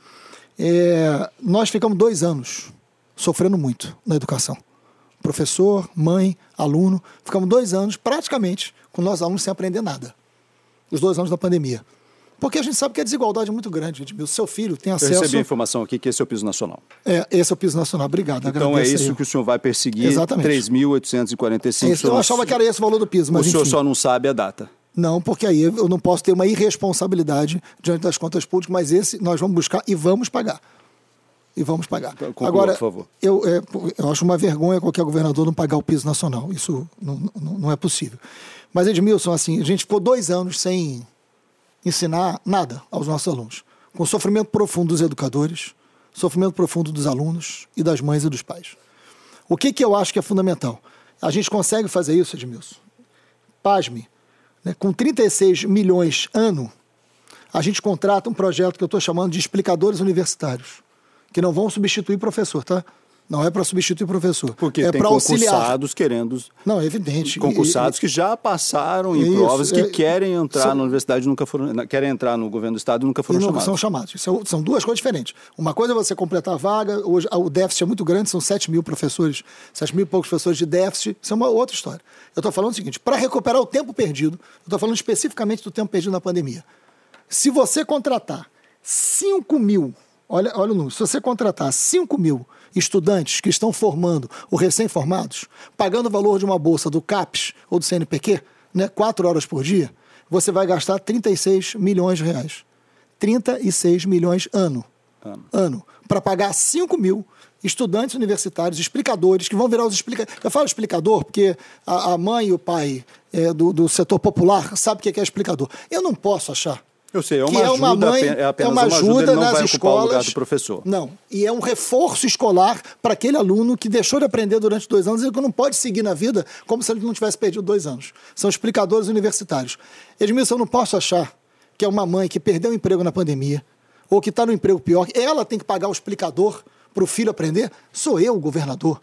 É, nós ficamos dois anos sofrendo muito na educação. Professor, mãe, aluno, ficamos dois anos praticamente com nossos alunos sem aprender nada. Os dois anos da pandemia. Porque a gente sabe que a desigualdade é muito grande. O seu filho tem acesso. Eu recebi a informação aqui que esse é o piso nacional. É, esse é o piso nacional. Obrigado. Então é isso que o senhor vai perseguir. Exatamente. 3.845. É eu achava que era esse o valor do piso, mas. O senhor enfim. só não sabe a data. Não, porque aí eu não posso ter uma irresponsabilidade diante das contas públicas, mas esse nós vamos buscar e vamos pagar e vamos pagar. Então, conclua, Agora, por favor. Eu, é, eu acho uma vergonha qualquer governador não pagar o piso nacional. Isso não, não, não é possível. Mas, Edmilson, assim, a gente ficou dois anos sem ensinar nada aos nossos alunos. Com sofrimento profundo dos educadores, sofrimento profundo dos alunos e das mães e dos pais. O que, que eu acho que é fundamental? A gente consegue fazer isso, Edmilson? Pasme, né? com 36 milhões ano, a gente contrata um projeto que eu estou chamando de explicadores universitários que não vão substituir professor, tá? Não é para substituir professor. Porque é tem concursados querendo. Não, é evidente. Concursados e, que já passaram em isso, provas, que é, querem entrar são, na universidade nunca foram. querem entrar no governo do Estado e nunca foram e chamados. São chamados. São, são duas coisas diferentes. Uma coisa é você completar a vaga, hoje o déficit é muito grande, são 7 mil professores, 7 mil e poucos professores de déficit. Isso é uma outra história. Eu estou falando o seguinte: para recuperar o tempo perdido, eu estou falando especificamente do tempo perdido na pandemia. Se você contratar 5 mil, olha, olha o número, se você contratar 5 mil estudantes que estão formando ou recém-formados, pagando o valor de uma bolsa do CAPES ou do CNPq, né, 4 horas por dia, você vai gastar 36 milhões de reais. 36 milhões ano. Ano. ano para pagar 5 mil estudantes universitários, explicadores, que vão virar os explicadores. Eu falo explicador porque a, a mãe e o pai é, do, do setor popular sabem o que é explicador. Eu não posso achar eu sei, é uma, ajuda, é uma mãe, é apenas uma ajuda, uma ajuda não nas vai escolas. O lugar do professor. Não, e é um reforço escolar para aquele aluno que deixou de aprender durante dois anos e que não pode seguir na vida como se ele não tivesse perdido dois anos. São explicadores universitários. Edmilson, eu não posso achar que é uma mãe que perdeu o emprego na pandemia ou que está no emprego pior, ela tem que pagar o explicador para o filho aprender. Sou eu, o governador,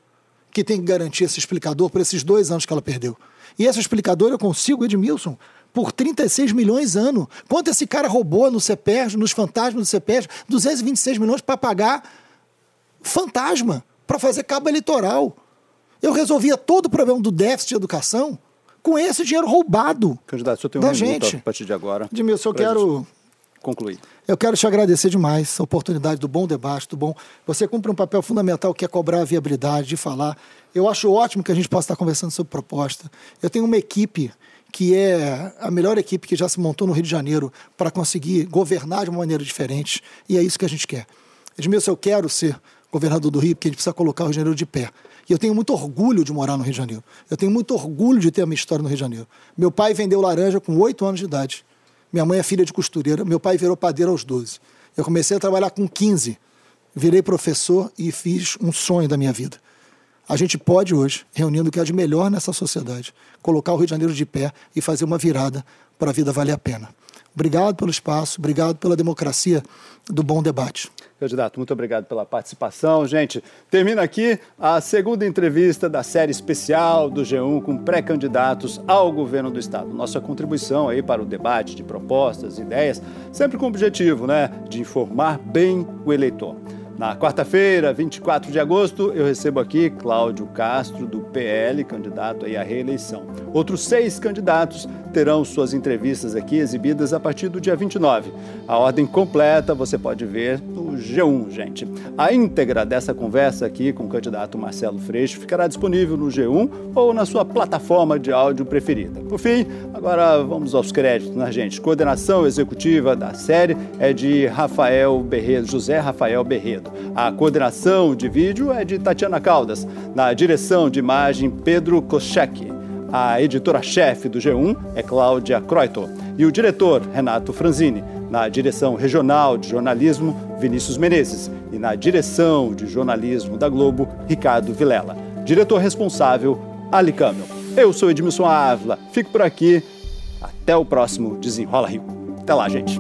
que tem que garantir esse explicador por esses dois anos que ela perdeu. E esse explicador eu consigo, Edmilson, por 36 milhões ano. Quanto esse cara roubou no CEPERJ, nos fantasmas do CEPERJ? 226 milhões para pagar fantasma, para fazer cabo eleitoral. Eu resolvia todo o problema do déficit de educação com esse dinheiro roubado. Candidato, eu tenho um gente. a partir de agora. Edmilson, eu quero concluir. Eu quero te agradecer demais a oportunidade do bom debate, do bom. Você cumpre um papel fundamental que é cobrar a viabilidade, de falar. Eu acho ótimo que a gente possa estar conversando sobre proposta. Eu tenho uma equipe que é a melhor equipe que já se montou no Rio de Janeiro para conseguir governar de uma maneira diferente, e é isso que a gente quer. Edmilson, eu quero ser governador do Rio, porque a gente precisa colocar o Rio de Janeiro de pé. E eu tenho muito orgulho de morar no Rio de Janeiro. Eu tenho muito orgulho de ter a minha história no Rio de Janeiro. Meu pai vendeu laranja com oito anos de idade. Minha mãe é filha de costureira. Meu pai virou padeiro aos 12. Eu comecei a trabalhar com 15. Virei professor e fiz um sonho da minha vida. A gente pode hoje, reunindo o que há de melhor nessa sociedade, colocar o Rio de Janeiro de pé e fazer uma virada para a vida valer a pena. Obrigado pelo espaço, obrigado pela democracia do bom debate. Candidato, muito obrigado pela participação. Gente, termina aqui a segunda entrevista da série especial do G1 com pré-candidatos ao governo do Estado. Nossa contribuição aí para o debate de propostas, ideias, sempre com o objetivo né, de informar bem o eleitor. Na quarta-feira, 24 de agosto, eu recebo aqui Cláudio Castro, do PL, candidato à reeleição. Outros seis candidatos terão suas entrevistas aqui exibidas a partir do dia 29. A ordem completa você pode ver no G1, gente. A íntegra dessa conversa aqui com o candidato Marcelo Freixo ficará disponível no G1 ou na sua plataforma de áudio preferida. Por fim, agora vamos aos créditos, né, gente? Coordenação executiva da série é de Rafael Berredo, José Rafael Berredo. A coordenação de vídeo é de Tatiana Caldas. Na direção de imagem, Pedro Koschek. A editora-chefe do G1 é Cláudia Croito. E o diretor, Renato Franzini. Na direção regional de jornalismo, Vinícius Menezes. E na direção de jornalismo da Globo, Ricardo Vilela. Diretor responsável, Ali Camel. Eu sou Edmilson Ávila. Fico por aqui. Até o próximo Desenrola Rio. Até lá, gente.